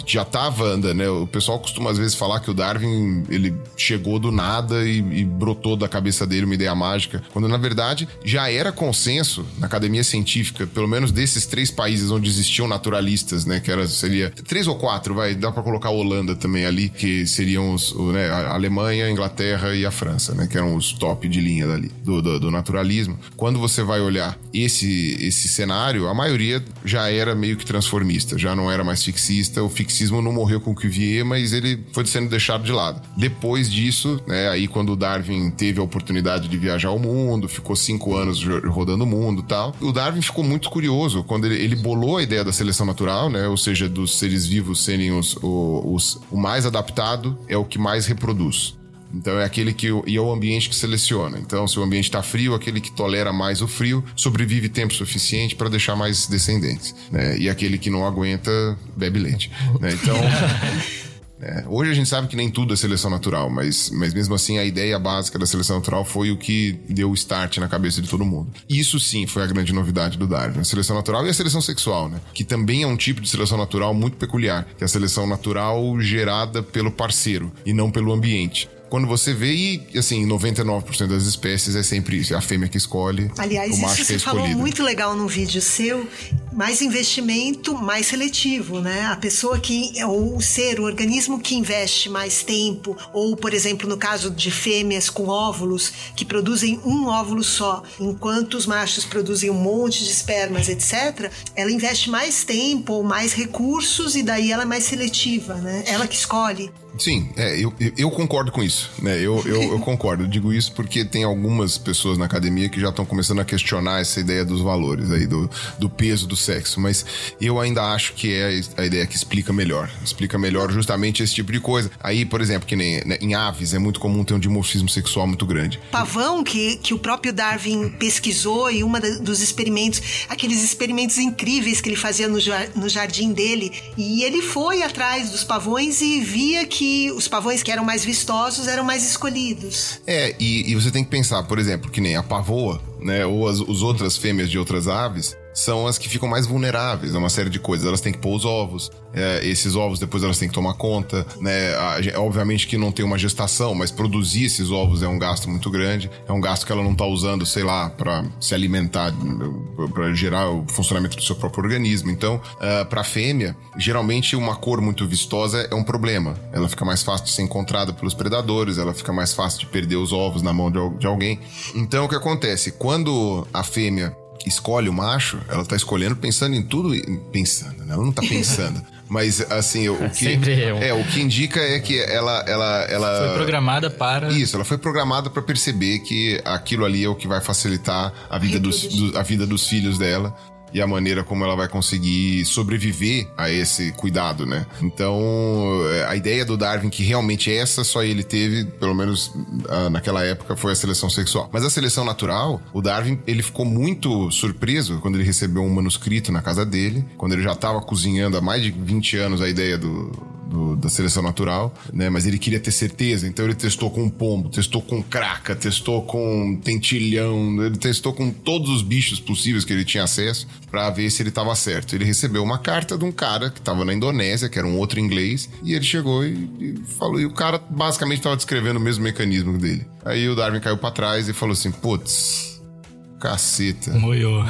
já tava andando, né? O pessoal costuma às vezes falar que o Darwin ele chegou do nada e, e brotou da cabeça dele uma ideia mágica, quando na verdade já era consenso na academia científica, pelo menos desses três países onde existiam naturalistas, né? Que era, seria três ou quatro, vai, dá para colocar a Holanda também ali, que seriam os, né, a Alemanha, a Inglaterra e a França, né? Que eram os top de linha dali, do, do, do naturalismo. Quando você vai olhar esse, esse cenário, a maioria já era meio que transformista, já não era mais fixista. O fixismo não morreu com o Cuvier, mas ele foi sendo deixado de lado. Depois disso, né, aí quando o Darwin teve a oportunidade de viajar ao mundo, ficou cinco anos rodando o mundo tal, o Darwin ficou muito curioso quando ele, ele bolou a ideia da seleção natural, né, ou seja, dos seres vivos serem os, os, o mais adaptado é o que mais reproduz. Então é aquele que e é o ambiente que seleciona. Então, se o ambiente está frio, aquele que tolera mais o frio sobrevive tempo suficiente para deixar mais descendentes. Né? E aquele que não aguenta bebe leite. Né? Então É, hoje a gente sabe que nem tudo é seleção natural, mas, mas mesmo assim a ideia básica da seleção natural foi o que deu o start na cabeça de todo mundo. Isso sim foi a grande novidade do Darwin. A seleção natural e a seleção sexual, né? Que também é um tipo de seleção natural muito peculiar, que é a seleção natural gerada pelo parceiro e não pelo ambiente quando você vê, e assim, 99% das espécies é sempre isso, é a fêmea que escolhe. Aliás, o macho isso que é você falou muito legal no vídeo seu. Mais investimento, mais seletivo, né? A pessoa que, ou o ser, o organismo que investe mais tempo, ou, por exemplo, no caso de fêmeas com óvulos, que produzem um óvulo só, enquanto os machos produzem um monte de espermas, etc., ela investe mais tempo ou mais recursos e daí ela é mais seletiva, né? Ela que escolhe. Sim, é, eu, eu concordo com isso, né? Eu, eu, eu concordo. Eu digo isso porque tem algumas pessoas na academia que já estão começando a questionar essa ideia dos valores aí, do, do peso do sexo. Mas eu ainda acho que é a ideia que explica melhor. Explica melhor justamente esse tipo de coisa. Aí, por exemplo, que nem né, em aves é muito comum ter um dimorfismo sexual muito grande. Pavão, que, que o próprio Darwin pesquisou e uma dos experimentos, aqueles experimentos incríveis que ele fazia no, no jardim dele, e ele foi atrás dos pavões e via que que os pavões que eram mais vistosos eram mais escolhidos. É, e, e você tem que pensar, por exemplo, que nem a pavoa, né, ou as, as outras fêmeas de outras aves, são as que ficam mais vulneráveis a uma série de coisas. Elas têm que pôr os ovos, é, esses ovos depois elas têm que tomar conta, né? A, obviamente que não tem uma gestação, mas produzir esses ovos é um gasto muito grande. É um gasto que ela não tá usando, sei lá, para se alimentar, para gerar o funcionamento do seu próprio organismo. Então, uh, para fêmea, geralmente uma cor muito vistosa é um problema. Ela fica mais fácil de ser encontrada pelos predadores, ela fica mais fácil de perder os ovos na mão de, de alguém. Então, o que acontece? Quando a fêmea escolhe o macho, ela tá escolhendo pensando em tudo. Pensando, né? Ela não tá pensando. Mas assim, o que é, o que indica é que ela ela ela foi programada para Isso, ela foi programada para perceber que aquilo ali é o que vai facilitar a vida dos, do, a vida dos filhos dela e a maneira como ela vai conseguir sobreviver a esse cuidado, né? Então, a ideia do Darwin que realmente essa só ele teve, pelo menos ah, naquela época, foi a seleção sexual. Mas a seleção natural, o Darwin, ele ficou muito surpreso quando ele recebeu um manuscrito na casa dele, quando ele já estava cozinhando há mais de 20 anos a ideia do, do, da seleção natural, né? Mas ele queria ter certeza, então ele testou com pombo, testou com craca, testou com tentilhão, ele testou com todos os bichos possíveis que ele tinha acesso para ver se ele estava certo. Ele recebeu uma carta de um cara que estava na Indonésia, que era um outro inglês, e ele chegou e, e falou, e o cara basicamente estava descrevendo o mesmo mecanismo dele. Aí o Darwin caiu para trás e falou assim: "Putz, caceta. Moiou.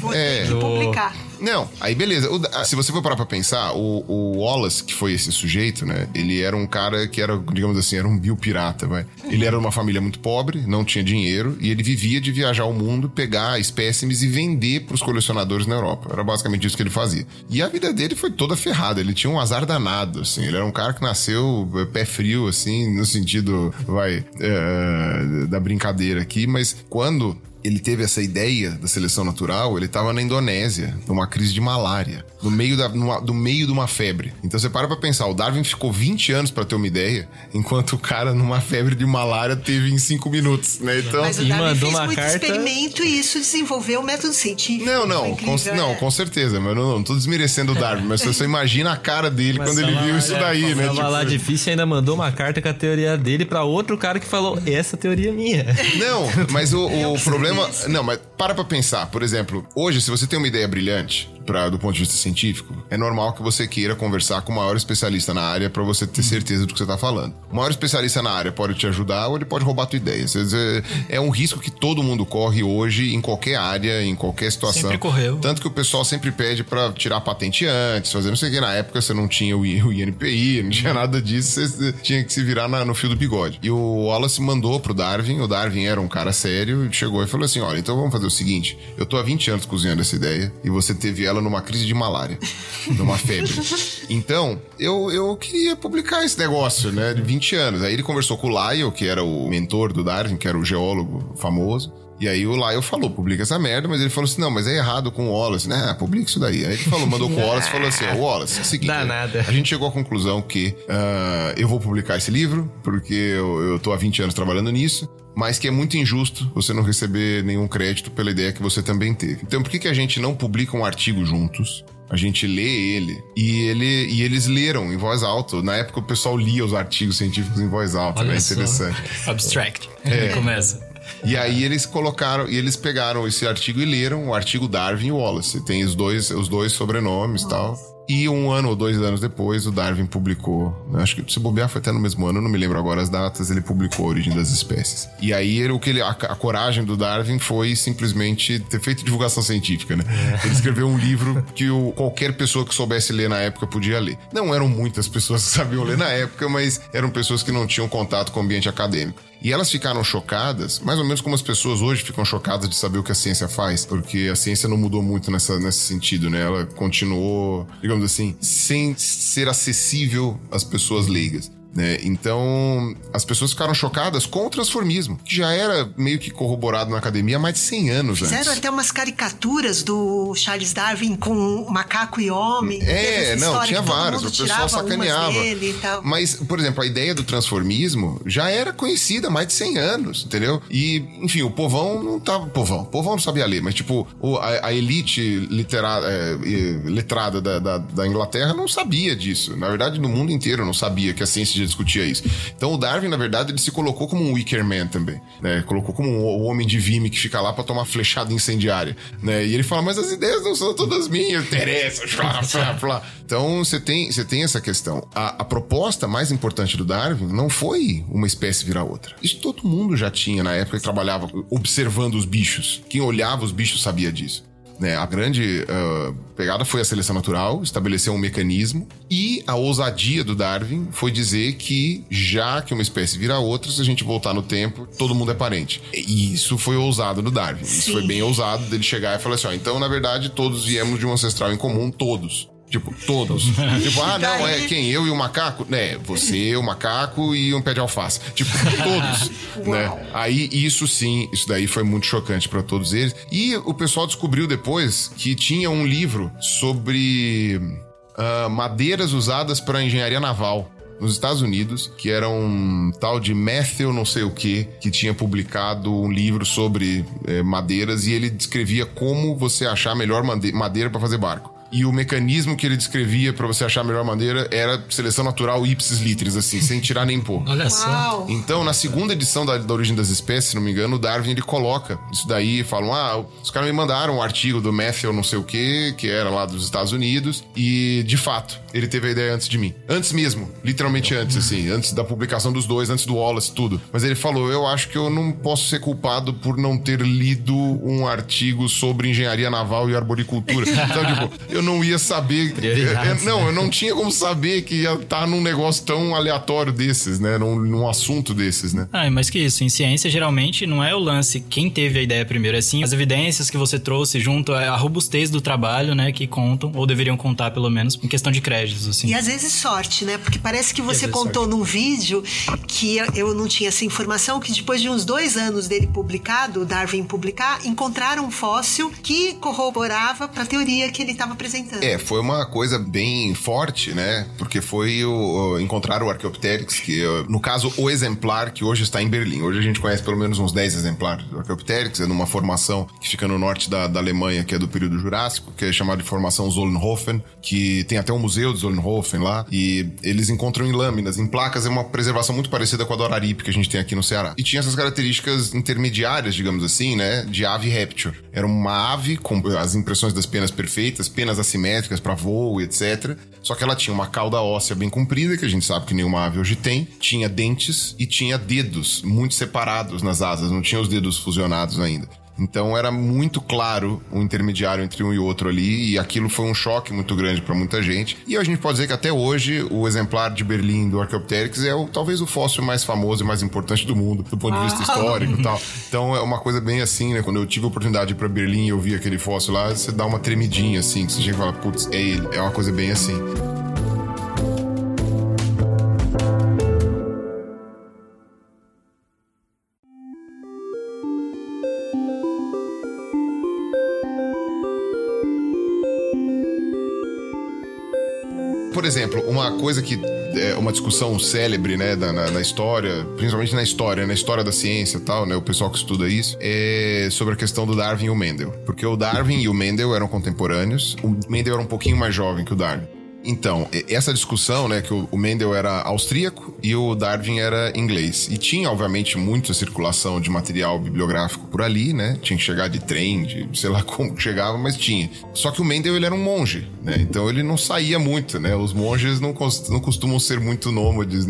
Vou é. publicar. Não, aí beleza. O, se você for parar pra pensar, o, o, Wallace, que foi esse sujeito, né? Ele era um cara que era, digamos assim, era um biopirata, vai. Ele era uma família muito pobre, não tinha dinheiro, e ele vivia de viajar ao mundo, pegar espécimes e vender pros colecionadores na Europa. Era basicamente isso que ele fazia. E a vida dele foi toda ferrada. Ele tinha um azar danado, assim. Ele era um cara que nasceu é, pé frio, assim, no sentido, vai, é, da brincadeira aqui, mas quando ele teve essa ideia da seleção natural, ele estava na Indonésia, numa crise de malária, no meio, da, numa, do meio de uma febre. Então você para pra pensar, o Darwin ficou 20 anos para ter uma ideia, enquanto o cara numa febre de malária teve em 5 minutos, né? Então, Mas o Darwin mandou fez uma muito carta... experimento e isso desenvolveu o método científico. Não, não, incrível, com, não, é. com certeza, mas não, não tô desmerecendo o Darwin, mas você imagina a cara dele mas quando ele viu isso daí, né? Tipo... lá difícil e ainda mandou uma carta com a teoria dele para outro cara que falou, essa teoria é minha. Não, mas o, o problema... Não, mas para pra pensar, por exemplo, hoje, se você tem uma ideia brilhante, pra, do ponto de vista científico, é normal que você queira conversar com o maior especialista na área para você ter certeza do que você tá falando. O maior especialista na área pode te ajudar ou ele pode roubar a tua ideia. É um risco que todo mundo corre hoje em qualquer área, em qualquer situação. Sempre correu. Tanto que o pessoal sempre pede para tirar patente antes, fazer não sei o que. Na época você não tinha o INPI, não tinha nada disso, você tinha que se virar na, no fio do bigode. E o Wallace mandou pro Darwin, o Darwin era um cara sério, chegou e falou assim: olha, então vamos fazer o seguinte: eu tô há 20 anos cozinhando essa ideia e você teve ela numa crise de malária, numa febre. Então, eu, eu queria publicar esse negócio, né, de 20 anos. Aí ele conversou com o Lyle, que era o mentor do Darwin, que era o geólogo famoso. E aí o Lyle falou, publica essa merda, mas ele falou assim, não, mas é errado com o Wallace, né? Ah, publica isso daí. Aí ele falou, mandou com o Wallace e falou assim, ó, Wallace, é o seguinte, Dá nada. a gente chegou à conclusão que uh, eu vou publicar esse livro, porque eu, eu tô há 20 anos trabalhando nisso, mas que é muito injusto você não receber nenhum crédito pela ideia que você também teve. Então por que, que a gente não publica um artigo juntos? A gente lê ele e, ele e eles leram em voz alta. Na época o pessoal lia os artigos científicos em voz alta, Olha né? Interessante. Abstract. É. Começa. E aí eles colocaram, e eles pegaram esse artigo e leram o artigo Darwin e Wallace. Tem os dois, os dois sobrenomes e tal. E um ano ou dois anos depois, o Darwin publicou. né, Acho que se bobear foi até no mesmo ano, não me lembro agora as datas. Ele publicou a origem das espécies. E aí ele, o que ele, a, a coragem do Darwin foi simplesmente ter feito divulgação científica, né? Ele escreveu um livro que o, qualquer pessoa que soubesse ler na época podia ler. Não eram muitas pessoas que sabiam ler na época, mas eram pessoas que não tinham contato com o ambiente acadêmico. E elas ficaram chocadas, mais ou menos como as pessoas hoje ficam chocadas de saber o que a ciência faz, porque a ciência não mudou muito nessa, nesse sentido, né? Ela continuou, digamos assim, sem ser acessível às pessoas leigas. Né? Então, as pessoas ficaram chocadas com o transformismo, que já era meio que corroborado na academia há mais de 100 anos Fizeram antes. até umas caricaturas do Charles Darwin com macaco e homem. É, não, tinha vários. O pessoal sacaneava. Mas, por exemplo, a ideia do transformismo já era conhecida há mais de 100 anos, entendeu? E, enfim, o povão não tava. Povão, o povão não sabia ler, mas, tipo, a, a elite literada, é, letrada da, da, da Inglaterra não sabia disso. Na verdade, no mundo inteiro não sabia que a ciência já discutia isso. Então, o Darwin, na verdade, ele se colocou como um Wicker Man também, né? Colocou como um, homem de Vime que fica lá pra tomar flechada incendiária, né? E ele fala, mas as ideias não são todas minhas, interessa, flá, flá, flá. Então, você tem, você tem essa questão. A, a proposta mais importante do Darwin não foi uma espécie virar outra. Isso todo mundo já tinha na época que trabalhava observando os bichos. Quem olhava os bichos sabia disso. Né, a grande ah, pegada foi a seleção natural, estabelecer um mecanismo, e a ousadia do Darwin foi dizer que, já que uma espécie vira outra, se a gente voltar no tempo, todo mundo é parente. E isso foi ousado no Darwin. Isso Sim. foi bem ousado dele chegar e falar assim: ó, então, na verdade, todos viemos de um ancestral em comum, todos. Tipo, todos. tipo, ah, não, é quem? Eu e o macaco? É, você, o macaco e um pé de alface. Tipo, todos. né? Aí, isso sim, isso daí foi muito chocante pra todos eles. E o pessoal descobriu depois que tinha um livro sobre ah, madeiras usadas para engenharia naval. Nos Estados Unidos, que era um tal de Matthew não sei o que, que tinha publicado um livro sobre eh, madeiras e ele descrevia como você achar a melhor made- madeira para fazer barco. E o mecanismo que ele descrevia para você achar a melhor madeira era seleção natural ipsis litteris, assim, sem tirar nem pôr. Olha só. Uau! Então, na segunda edição da, da Origem das Espécies, se não me engano, o Darwin ele coloca isso daí, falam: ah, os caras me mandaram um artigo do Matthew não sei o que, que era lá dos Estados Unidos, e de fato, ele teve a ideia antes de mim. Antes mesmo, literalmente antes, assim, antes da publicação dos dois, antes do Wallace, tudo. Mas ele falou: eu acho que eu não posso ser culpado por não ter lido um artigo sobre engenharia naval e arboricultura. Então, tipo, eu não ia saber. Eu- não, eu não tinha como saber que ia estar num negócio tão aleatório desses, né? Num, num assunto desses, né? Ah, mas que isso, em ciência geralmente não é o lance quem teve a ideia primeiro, é sim as evidências que você trouxe junto, é a robustez do trabalho, né, que contam, ou deveriam contar pelo menos, em questão de créditos, assim. E às vezes sorte, né? Porque parece que você contou num vídeo que eu não tinha essa informação, que depois de uns dois anos dele publicado, o Darwin publicar, encontraram um fóssil que corroborava para a teoria que ele estava representando. É, foi uma coisa bem forte, né? Porque foi o, encontrar o Archaeopteryx, que no caso o exemplar que hoje está em Berlim. Hoje a gente conhece pelo menos uns 10 exemplares do Archaeopteryx, é numa formação que fica no norte da, da Alemanha, que é do período Jurássico, que é chamada de formação Zollenhofen, que tem até um museu de Zollenhofen lá, e eles encontram em lâminas, em placas, é uma preservação muito parecida com a do Araripe que a gente tem aqui no Ceará. E tinha essas características intermediárias, digamos assim, né, de ave réptil. Era uma ave com as impressões das penas perfeitas, penas assimétricas para voo, etc. Só que ela tinha uma cauda óssea bem comprida, que a gente sabe que nenhuma ave hoje tem, tinha dentes e tinha dedos muito separados nas asas, não tinha os dedos fusionados ainda. Então era muito claro o intermediário entre um e outro ali, e aquilo foi um choque muito grande para muita gente. E a gente pode dizer que até hoje o exemplar de Berlim do Archaeopteryx é o, talvez o fóssil mais famoso e mais importante do mundo, do ponto de vista histórico e tal. Então é uma coisa bem assim, né? Quando eu tive a oportunidade de ir pra Berlim e eu vi aquele fóssil lá, você dá uma tremidinha assim, que você chega e fala, putz, é ele. É uma coisa bem assim. Exemplo, uma coisa que é uma discussão célebre, né, na, na, história, principalmente na história, na história da ciência e tal, né, o pessoal que estuda isso, é sobre a questão do Darwin e o Mendel. Porque o Darwin e o Mendel eram contemporâneos, o Mendel era um pouquinho mais jovem que o Darwin. Então, essa discussão, né, que o Mendel era austríaco e o Darwin era inglês. E tinha, obviamente, muita circulação de material bibliográfico por ali, né? Tinha que chegar de trem, de sei lá como chegava, mas tinha. Só que o Mendel, ele era um monge, né? Então ele não saía muito, né? Os monges não, não costumam ser muito nômades,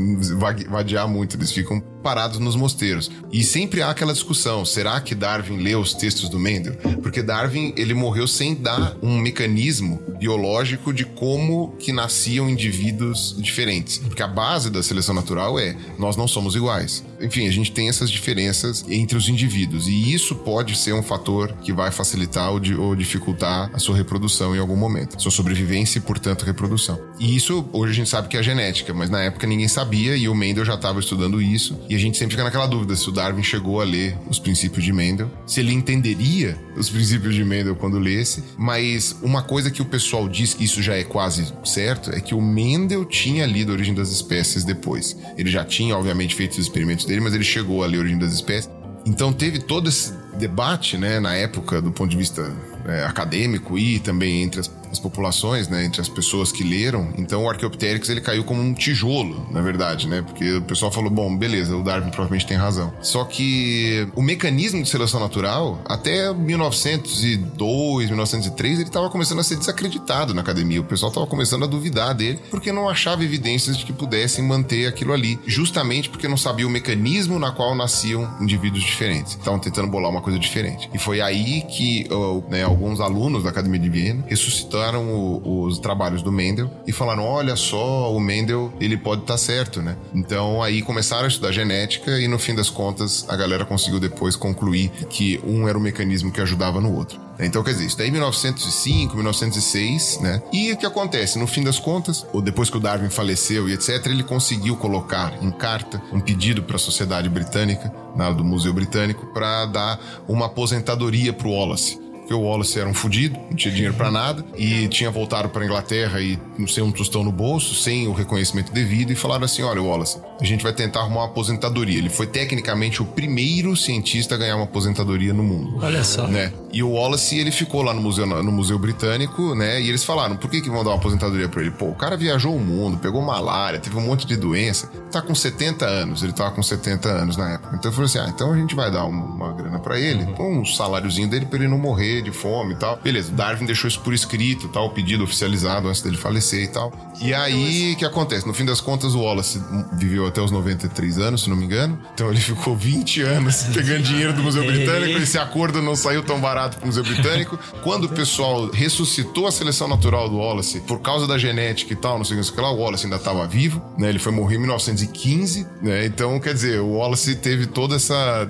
vadiar muito, eles ficam parados nos mosteiros. E sempre há aquela discussão, será que Darwin leu os textos do Mendel? Porque Darwin, ele morreu sem dar um mecanismo biológico de como que nasciam indivíduos diferentes. Porque a base da seleção natural é nós não somos iguais. Enfim, a gente tem essas diferenças entre os indivíduos. E isso pode ser um fator que vai facilitar ou, ou dificultar a sua reprodução em algum momento. Sua sobrevivência e, portanto, reprodução. E isso hoje a gente sabe que é genética, mas na época ninguém sabia e o Mendel já estava estudando isso. E a gente sempre fica naquela dúvida se o Darwin chegou a ler os princípios de Mendel, se ele entenderia os princípios de Mendel quando lesse. Mas uma coisa que o pessoal diz que isso já é quase certo é que o Mendel tinha lido a origem das espécies depois. Ele já tinha, obviamente, feito os experimentos dele, mas ele chegou a ler a origem das espécies. Então teve todo esse debate, né, na época, do ponto de vista é, acadêmico e também entre as as populações, né, entre as pessoas que leram. Então o Archaeopteryx ele caiu como um tijolo, na verdade, né? Porque o pessoal falou, bom, beleza, o Darwin provavelmente tem razão. Só que o mecanismo de seleção natural, até 1902, 1903, ele estava começando a ser desacreditado na academia. O pessoal estava começando a duvidar dele, porque não achava evidências de que pudessem manter aquilo ali, justamente porque não sabia o mecanismo na qual nasciam indivíduos diferentes. Estavam tentando bolar uma coisa diferente. E foi aí que né, alguns alunos da Academia de Viena ressuscitaram estudaram o, os trabalhos do Mendel e falaram: olha só, o Mendel ele pode estar tá certo, né? Então aí começaram a estudar genética e no fim das contas a galera conseguiu depois concluir que um era o mecanismo que ajudava no outro. Então, quer dizer, isso daí 1905, 1906, né? E o que acontece? No fim das contas, ou depois que o Darwin faleceu e etc., ele conseguiu colocar em carta um pedido para a sociedade britânica, na, do Museu Britânico, para dar uma aposentadoria para o Wallace porque o Wallace era um fudido, não tinha dinheiro para nada, e tinha voltado para Inglaterra e não sei um tostão no bolso, sem o reconhecimento devido, e falaram assim: olha, Wallace, a gente vai tentar arrumar uma aposentadoria. Ele foi tecnicamente o primeiro cientista a ganhar uma aposentadoria no mundo. Olha só. Né? E o Wallace, ele ficou lá no Museu, no museu Britânico, né? E eles falaram: por que, que vão dar uma aposentadoria para ele? Pô, o cara viajou o mundo, pegou malária, teve um monte de doença, tá com 70 anos, ele tava com 70 anos na época. Então eu falei assim: ah, então a gente vai dar uma, uma grana para ele, um saláriozinho dele pra ele não morrer morrer de fome e tal. Beleza, Darwin deixou isso por escrito, tal, o pedido oficializado antes dele falecer e tal. E aí, o que acontece? No fim das contas, o Wallace viveu até os 93 anos, se não me engano. Então ele ficou 20 anos pegando dinheiro do Museu Britânico. Esse acordo não saiu tão barato pro Museu Britânico. Quando o pessoal ressuscitou a seleção natural do Wallace por causa da genética e tal, não sei o que lá, o Wallace ainda estava vivo, né? Ele foi morrer em 1915, né? Então, quer dizer, o Wallace teve toda essa.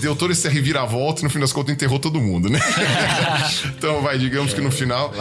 Deu toda essa reviravolta e no fim das contas enterrou todo mundo, né? então, vai, digamos que no final.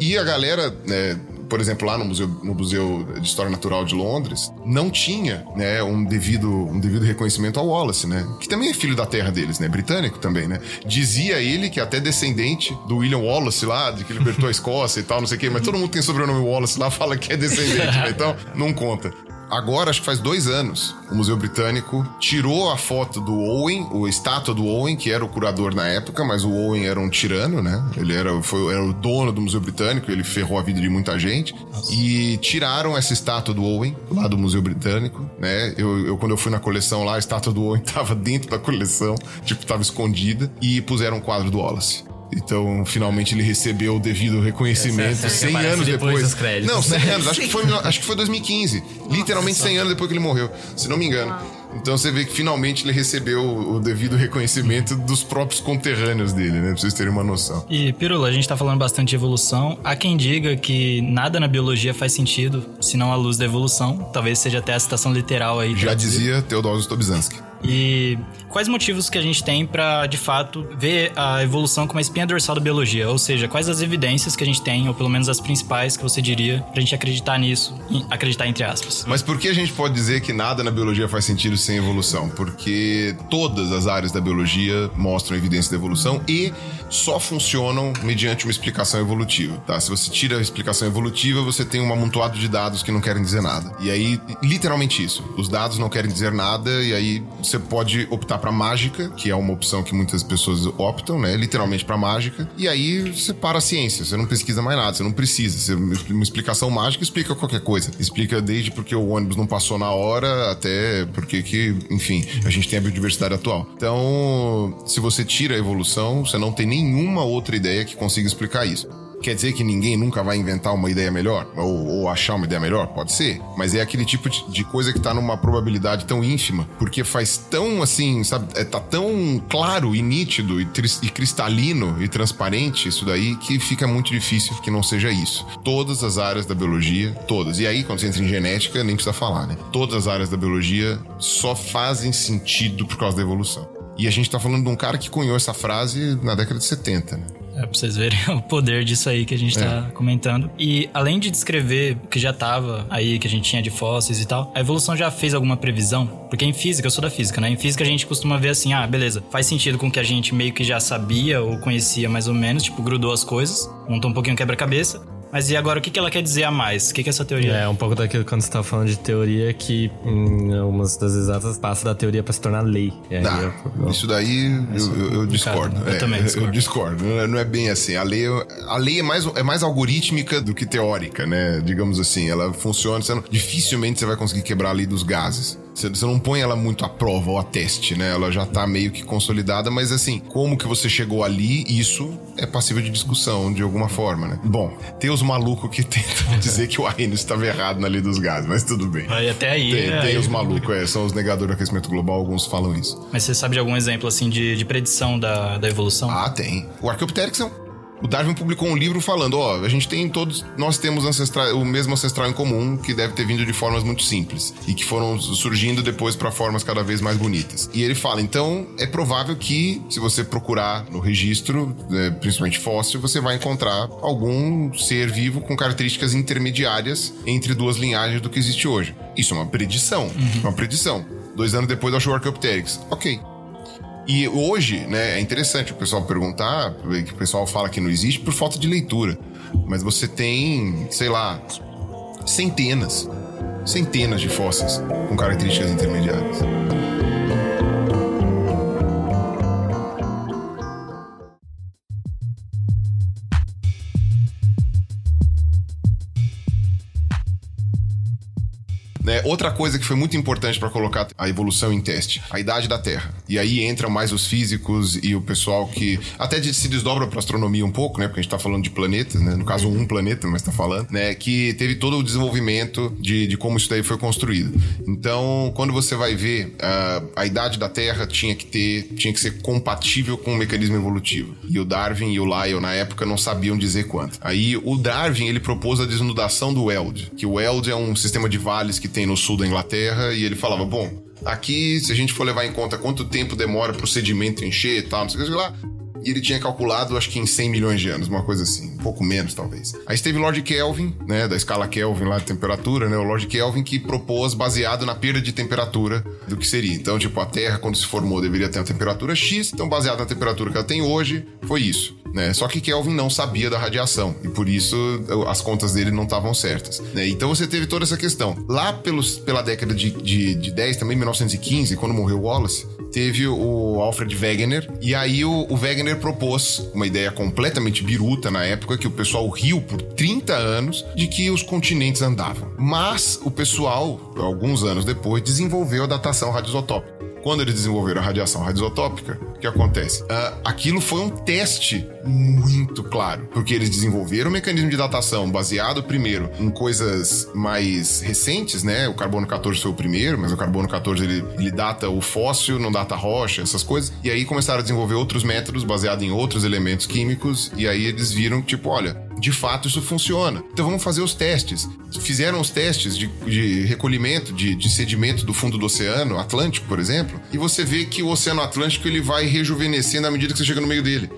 e, e a galera, né, por exemplo, lá no Museu, no Museu de História Natural de Londres, não tinha né, um, devido, um devido reconhecimento ao Wallace, né? Que também é filho da terra deles, né? Britânico também, né? Dizia ele que até descendente do William Wallace lá, de que libertou a Escócia e tal, não sei o quê, mas todo mundo tem sobrenome Wallace lá, fala que é descendente, né? Então, não conta agora, acho que faz dois anos, o Museu Britânico tirou a foto do Owen, o estátua do Owen, que era o curador na época, mas o Owen era um tirano, né? Ele era, foi, era o dono do Museu Britânico, ele ferrou a vida de muita gente. Nossa. E tiraram essa estátua do Owen, lá do Museu Britânico, né? Eu, eu, quando eu fui na coleção lá, a estátua do Owen tava dentro da coleção, tipo, tava escondida, e puseram um quadro do Wallace. Então, finalmente ele recebeu o devido reconhecimento 100 anos depois. depois. Não, 100 anos. Acho que foi, acho que foi 2015. Literalmente 100 anos depois que ele morreu, se não me engano. Então você vê que finalmente ele recebeu o devido reconhecimento dos próprios conterrâneos dele, né? Pra vocês terem uma noção. E, Pirula, a gente tá falando bastante de evolução. Há quem diga que nada na biologia faz sentido, senão a luz da evolução. Talvez seja até a citação literal aí. Já dizia Teodoro Stobzanski. E quais motivos que a gente tem para de fato ver a evolução como a espinha dorsal da biologia? Ou seja, quais as evidências que a gente tem, ou pelo menos as principais que você diria, pra gente acreditar nisso, acreditar entre aspas? Mas por que a gente pode dizer que nada na biologia faz sentido sem evolução? Porque todas as áreas da biologia mostram evidência da evolução e só funcionam mediante uma explicação evolutiva, tá? Se você tira a explicação evolutiva, você tem um amontoado de dados que não querem dizer nada. E aí, literalmente isso. Os dados não querem dizer nada e aí você pode optar para mágica, que é uma opção que muitas pessoas optam, né? Literalmente para mágica. E aí você para a ciência, você não pesquisa mais nada, você não precisa. Você, uma explicação mágica explica qualquer coisa. Explica desde porque o ônibus não passou na hora até porque que, enfim, a gente tem a biodiversidade atual. Então, se você tira a evolução, você não tem nenhuma outra ideia que consiga explicar isso. Quer dizer que ninguém nunca vai inventar uma ideia melhor? Ou, ou achar uma ideia melhor? Pode ser. Mas é aquele tipo de, coisa que tá numa probabilidade tão ínfima, porque faz tão assim, sabe? É, tá tão claro e nítido e, e cristalino e transparente isso daí que fica muito difícil que não seja isso. Todas as áreas da biologia, todas. E aí, quando você entra em genética, nem precisa falar, né? Todas as áreas da biologia só fazem sentido por causa da evolução. E a gente tá falando de um cara que cunhou essa frase na década de 70, né? É, pra vocês verem o poder disso aí que a gente tá é. comentando. E além de descrever o que já tava aí, que a gente tinha de fósseis e tal, a evolução já fez alguma previsão? Porque em física, eu sou da física, né? Em física a gente costuma ver assim, ah, beleza, faz sentido com que a gente meio que já sabia ou conhecia mais ou menos, tipo, grudou as coisas, montou um pouquinho quebra-cabeça. Mas e agora, o que, que ela quer dizer a mais? O que, que essa teoria é? É um pouco daquilo quando você tá falando de teoria que em algumas das exatas passa da teoria para se tornar lei. Não, eu, isso daí eu, eu, eu discordo. Eu é, também discordo. Eu discordo. Não é bem assim. A lei, a lei é, mais, é mais algorítmica do que teórica, né? Digamos assim. Ela funciona. Você não, dificilmente você vai conseguir quebrar a lei dos gases. Você, você não põe ela muito à prova ou a teste, né? Ela já tá meio que consolidada, mas assim, como que você chegou ali, isso é passível de discussão de alguma forma, né? Bom, tem os malucos que tentam dizer que o Arrhenius estava errado na lei dos gases, mas tudo bem. Vai até aí. Tem, é, tem aí. os malucos, é, são os negadores do aquecimento global, alguns falam isso. Mas você sabe de algum exemplo, assim, de, de predição da, da evolução? Ah, tem. O Archaeopteryx é um o Darwin publicou um livro falando, ó, oh, a gente tem todos, nós temos ancestral, o mesmo ancestral em comum que deve ter vindo de formas muito simples e que foram surgindo depois para formas cada vez mais bonitas. E ele fala, então é provável que se você procurar no registro, né, principalmente fóssil, você vai encontrar algum ser vivo com características intermediárias entre duas linhagens do que existe hoje. Isso é uma predição, uhum. uma predição. Dois anos depois achou o Archaeopteryx. Ok, e hoje, né, é interessante o pessoal perguntar, que o pessoal fala que não existe por falta de leitura. Mas você tem, sei lá, centenas, centenas de fósseis com características intermediárias. Né? Outra coisa que foi muito importante para colocar a evolução em teste, a idade da Terra. E aí entram mais os físicos e o pessoal que até se desdobra para astronomia um pouco, né? Porque a gente tá falando de planetas, né? No caso, um planeta, mas tá falando, né? Que teve todo o desenvolvimento de, de como isso daí foi construído. Então, quando você vai ver uh, a idade da Terra tinha que ter, tinha que ser compatível com o mecanismo evolutivo. E o Darwin e o Lyell na época não sabiam dizer quanto. Aí o Darwin ele propôs a desnudação do Eld, que o Eld é um sistema de vales que tem no sul da Inglaterra, e ele falava: bom, aqui, se a gente for levar em conta quanto tempo demora pro sedimento encher e tal, não sei o que lá, e ele tinha calculado, acho que em 100 milhões de anos, uma coisa assim, um pouco menos talvez. Aí esteve Lord Kelvin, né, da escala Kelvin lá de temperatura, né, o Lord Kelvin que propôs baseado na perda de temperatura do que seria. Então, tipo, a Terra quando se formou deveria ter uma temperatura X, então baseado na temperatura que ela tem hoje, foi isso. Né? Só que Kelvin não sabia da radiação e por isso as contas dele não estavam certas. Né? Então você teve toda essa questão. Lá pelos, pela década de, de, de 10, também 1915, quando morreu Wallace, teve o Alfred Wegener, e aí o, o Wegener propôs uma ideia completamente biruta na época, que o pessoal riu por 30 anos de que os continentes andavam. Mas o pessoal, alguns anos depois, desenvolveu a datação radioisotópica. Quando eles desenvolveram a radiação radioisótópica, o que acontece? Uh, aquilo foi um teste muito claro, porque eles desenvolveram um mecanismo de datação baseado primeiro em coisas mais recentes, né? O carbono 14 foi o primeiro, mas o carbono 14 ele, ele data o fóssil, não data rocha, essas coisas. E aí começaram a desenvolver outros métodos baseados em outros elementos químicos, e aí eles viram tipo, olha, de fato isso funciona. Então vamos fazer os testes. Fizeram os testes de, de recolhimento de, de, sedimento do fundo do oceano Atlântico, por exemplo, e você vê que o oceano Atlântico ele vai rejuvenescendo à medida que você chega no meio dele.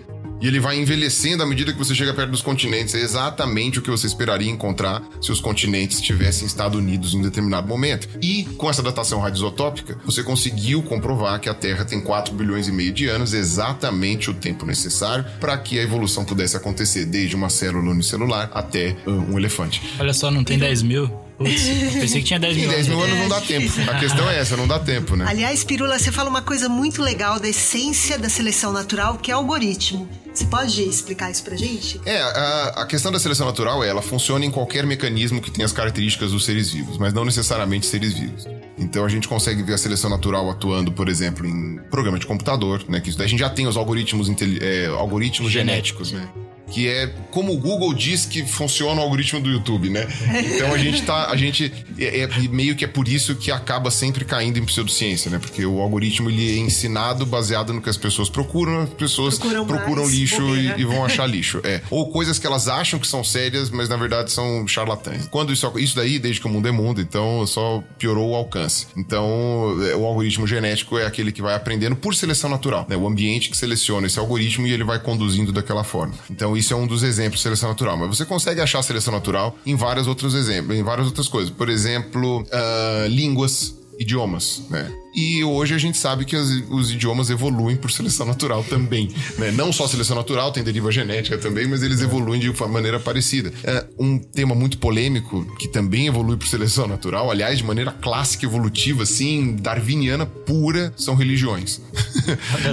E ele vai envelhecendo à medida que você chega perto dos continentes. É exatamente o que você esperaria encontrar se os continentes tivessem estado unidos em um determinado momento. E com essa datação radioisotópica, você conseguiu comprovar que a Terra tem 4 bilhões e meio de anos, exatamente o tempo necessário para que a evolução pudesse acontecer, desde uma célula unicelular até um elefante. Olha só, não tem 10 mil? Putz, pensei que tinha 10 mil. Em 10 mil anos não dá tempo. A questão é essa, não dá tempo, né? Aliás, Pirula, você fala uma coisa muito legal da essência da seleção natural, que é o algoritmo. Você pode explicar isso pra gente? É, a, a, questão da seleção natural é, ela funciona em qualquer mecanismo que tenha as características dos seres vivos, mas não necessariamente seres vivos. Então a gente consegue ver a seleção natural atuando, por exemplo, em programa de computador, né? Que isso daí a gente já tem os algoritmos, é, algoritmos genéticos, né? Que é como o Google diz que funciona o algoritmo do YouTube, né? Então a gente tá, a gente é, é, meio que é por isso que acaba sempre caindo em pseudociência, né? Porque o algoritmo ele é ensinado baseado no que as pessoas procuram, as pessoas procuram, procuram lixo e, e, vão achar lixo, é. Ou coisas que elas acham que são sérias, mas na verdade são charlatães. Quando isso isso daí desde que o mundo é mundo, então só piorou o alcance. Então é, o algoritmo genético é aquele que vai aprendendo por seleção natural, né? O ambiente que seleciona esse algoritmo e ele vai conduzindo daquela forma. Então isso é um dos exemplos de seleção natural. Mas você consegue achar seleção natural em vários outros exemplos, em várias outras coisas. Por exemplo, uh, línguas, idiomas, né? E hoje a gente sabe que as, os idiomas evoluem por seleção natural também. Né? Não só seleção natural, tem deriva genética também, mas eles evoluem de uma maneira parecida. É um tema muito polêmico que também evolui por seleção natural, aliás, de maneira clássica, evolutiva, assim, darwiniana pura, são religiões.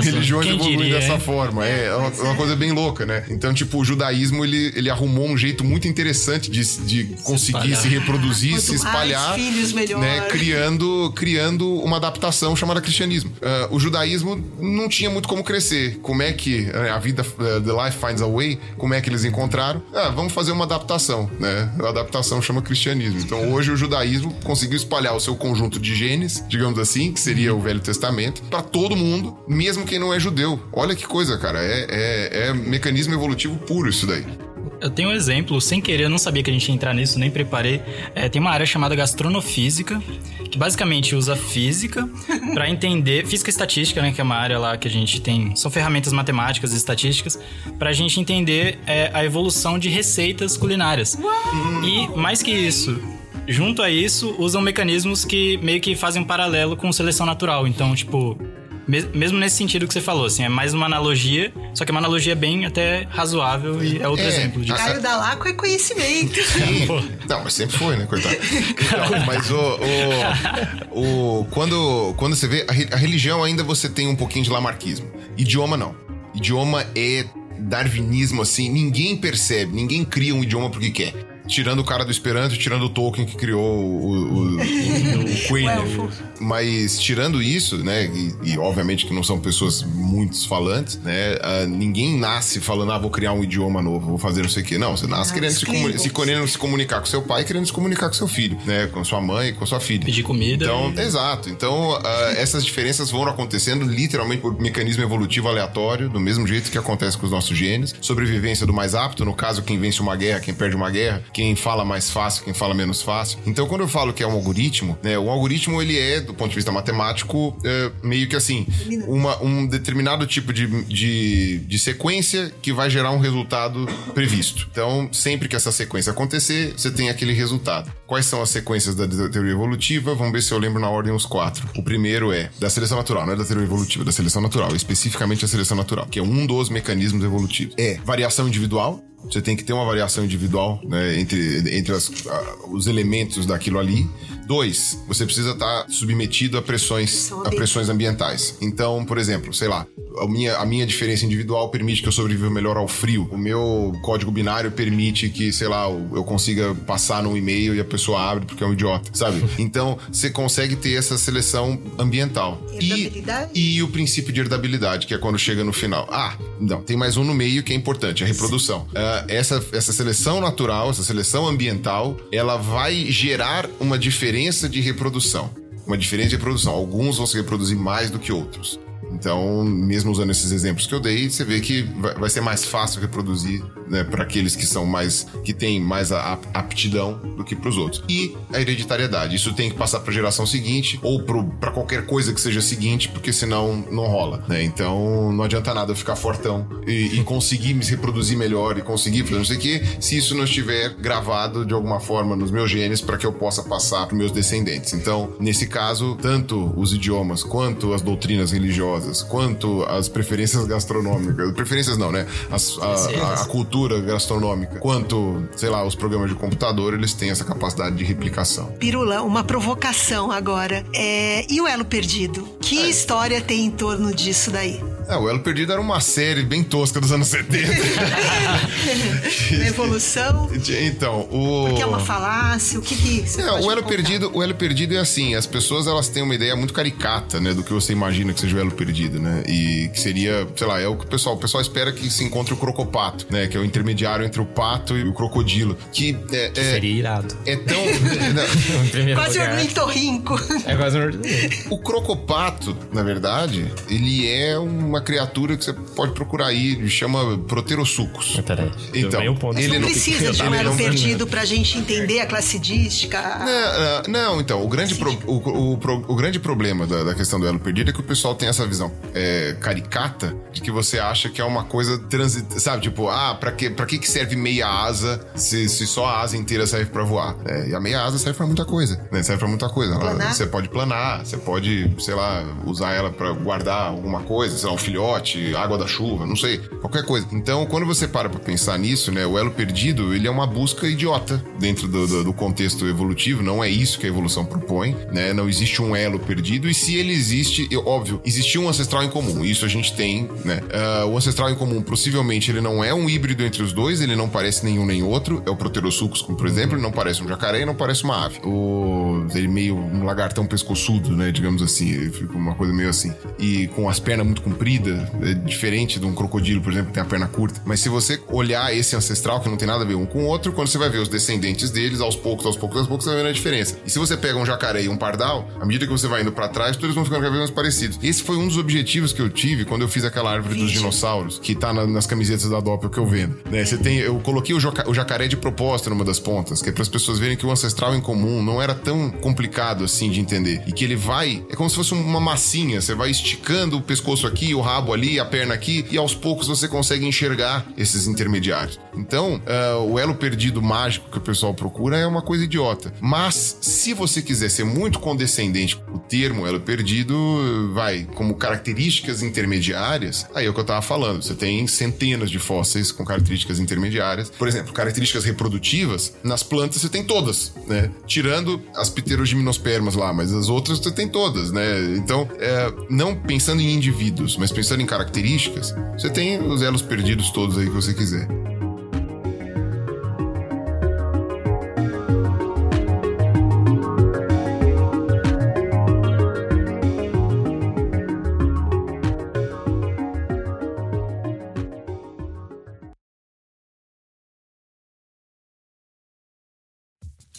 religiões Quem evoluem diria, dessa hein? forma. É, é uma, uma, coisa bem louca, né? Então, tipo, o judaísmo ele, ele arrumou um jeito muito interessante de, de conseguir se, se reproduzir, Quanto se espalhar, filhos, né? Criando, criando uma adaptação adaptação chamada cristianismo. Uh, o judaísmo não tinha muito como crescer. Como é que uh, a vida, uh, the life finds a way, como é que eles encontraram? Ah, vamos fazer uma adaptação, né? A adaptação chama cristianismo. Então hoje o judaísmo conseguiu espalhar o seu conjunto de genes, digamos assim, que seria o Velho Testamento, para todo mundo, mesmo quem não é judeu. Olha que coisa, cara. É, é, é mecanismo evolutivo puro isso daí. Eu tenho um exemplo, sem querer, eu não sabia que a gente ia entrar nisso, nem preparei. É, tem uma área chamada gastronofísica, que basicamente usa física para entender. Física e estatística, né? Que é uma área lá que a gente tem. São ferramentas matemáticas e estatísticas, para a gente entender é, a evolução de receitas culinárias. E mais que isso, junto a isso, usam mecanismos que meio que fazem um paralelo com seleção natural. Então, tipo, mesmo nesse sentido que você falou, assim, é mais uma analogia, só que é uma analogia bem até razoável e é outro é, exemplo disso. Caio da Laco é conhecimento. Não, mas sempre foi, né, coitado? Não, mas o, o, o, quando, quando você vê, a, a religião ainda você tem um pouquinho de lamarquismo. Idioma não. Idioma é darwinismo, assim, ninguém percebe, ninguém cria um idioma porque quer. Tirando o cara do Esperanto, tirando o Tolkien que criou o, o, o, o Queen. Mas tirando isso, né? E, e, obviamente que não são pessoas muito falantes, né? Uh, ninguém nasce falando, ah, vou criar um idioma novo, vou fazer não sei o quê. Não, você nasce ah, querendo se, se, querendo se comunicar com seu pai, querendo se comunicar com seu filho, né? Com sua mãe, com sua filha. Pedir comida. Então, e... exato. Então, uh, essas diferenças vão acontecendo literalmente por mecanismo evolutivo aleatório, do mesmo jeito que acontece com os nossos genes. Sobrevivência do mais apto, no caso, quem vence uma guerra, quem perde uma guerra quem fala mais fácil, quem fala menos fácil. Então, quando eu falo que é um algoritmo, né, o algoritmo ele é, do ponto de vista matemático, é, meio que assim, uma, um determinado tipo de, de, de sequência que vai gerar um resultado previsto. Então, sempre que essa sequência acontecer, você tem aquele resultado. Quais são as sequências da teoria evolutiva? Vamos ver se eu lembro na ordem os quatro. O primeiro é da seleção natural, não é da teoria evolutiva, da seleção natural, especificamente a seleção natural, que é um dos mecanismos evolutivos. É variação individual, você tem que ter uma variação individual né, entre, entre as, os elementos daquilo ali. Dois, você precisa estar submetido a pressões, a pressões ambientais. Então, por exemplo, sei lá, a minha, a minha diferença individual permite que eu sobreviva melhor ao frio. O meu código binário permite que, sei lá, eu consiga passar num e-mail e a pessoa abre porque é um idiota, sabe? Então, você consegue ter essa seleção ambiental. E, e o princípio de herdabilidade, que é quando chega no final. Ah, não, tem mais um no meio que é importante, a reprodução. Uh, essa, essa seleção natural, essa seleção ambiental, ela vai gerar uma diferença de reprodução. Uma diferença de reprodução. Alguns vão se reproduzir mais do que outros. Então, mesmo usando esses exemplos que eu dei, você vê que vai ser mais fácil reproduzir né, para aqueles que são mais que têm mais a, a aptidão do que para os outros. E a hereditariedade, isso tem que passar para a geração seguinte ou para qualquer coisa que seja seguinte, porque senão não rola. Né? Então, não adianta nada eu ficar fortão e, e conseguir me reproduzir melhor e conseguir fazer não sei o que, se isso não estiver gravado de alguma forma nos meus genes para que eu possa passar para meus descendentes. Então, nesse caso, tanto os idiomas quanto as doutrinas religiosas religiosas, quanto as preferências gastronômicas, preferências não, né? As, a, a, a, cultura gastronômica, quanto, sei lá, os programas de computador, eles têm essa capacidade de replicação. Pirula, uma provocação agora. É... E o Elo Perdido? Que é. história tem em torno disso daí? É, o Elo Perdido era uma série bem tosca dos anos 70. uma evolução? Então, o... Porque é uma falácia, o que que você é, o Elo Perdido, O Elo Perdido é assim, as pessoas elas têm uma ideia muito caricata, né, do que você imagina que seja o Elo Perdido perdido, né? E que seria, sei lá, é o que o pessoal, o pessoal espera que se encontre o crocopato, né? Que é o intermediário entre o pato e o crocodilo. Que é. é seria irado. É tão. quase um ornitorrinco. É quase um ornitorrinco. O crocopato, na verdade, ele é uma criatura que você pode procurar aí, chama Proterosucos. Então, ele não precisa de um elo perdido pra gente entender a classidística. Não, não então, o grande, pro, o, o, o, o, grande problema da, da questão do elo perdido é que o pessoal tem essa visão visão é, caricata de que você acha que é uma coisa transitada, sabe? Tipo, ah, pra que, pra que, que serve meia asa se, se só a asa inteira serve pra voar? É, e a meia asa serve pra muita coisa, né? Serve pra muita coisa. Ela, você pode planar, você pode, sei lá, usar ela pra guardar alguma coisa, sei lá, um filhote, água da chuva, não sei, qualquer coisa. Então, quando você para pra pensar nisso, né? O elo perdido, ele é uma busca idiota dentro do, do, do contexto evolutivo, não é isso que a evolução propõe, né? Não existe um elo perdido e se ele existe, eu, óbvio, existiu um ancestral em comum. Isso a gente tem, né? Uh, o ancestral em comum, possivelmente, ele não é um híbrido entre os dois, ele não parece nenhum nem outro. É o Proterosuchus, por exemplo, ele não parece um jacaré e não parece uma ave. O, ele meio um lagartão pescoçudo, né? Digamos assim, fica uma coisa meio assim. E com as pernas muito compridas, é diferente de um crocodilo, por exemplo, que tem a perna curta. Mas se você olhar esse ancestral, que não tem nada a ver um com o outro, quando você vai ver os descendentes deles, aos poucos, aos poucos, aos poucos, você vai vendo a diferença. E se você pega um jacaré e um pardal, à medida que você vai indo para trás, todos vão ficando cada vez mais parecidos. Esse foi um dos objetivos que eu tive quando eu fiz aquela árvore dos dinossauros, que tá na, nas camisetas da Doppel que eu vendo. Né? Você tem, eu coloquei o, o jacaré de propósito numa das pontas, que é para as pessoas verem que o ancestral em comum não era tão complicado assim de entender. E que ele vai, é como se fosse uma massinha, você vai esticando o pescoço aqui, o rabo ali, a perna aqui, e aos poucos você consegue enxergar esses intermediários. Então, uh, o elo perdido mágico que o pessoal procura é uma coisa idiota. Mas, se você quiser ser muito condescendente, o termo elo perdido vai como características intermediárias, aí é o que eu tava falando. Você tem centenas de fósseis com características intermediárias. Por exemplo, características reprodutivas, nas plantas você tem todas, né? Tirando as pterogimnospermas lá, mas as outras você tem todas, né? Então, é, não pensando em indivíduos, mas pensando em características, você tem os elos perdidos todos aí que você quiser.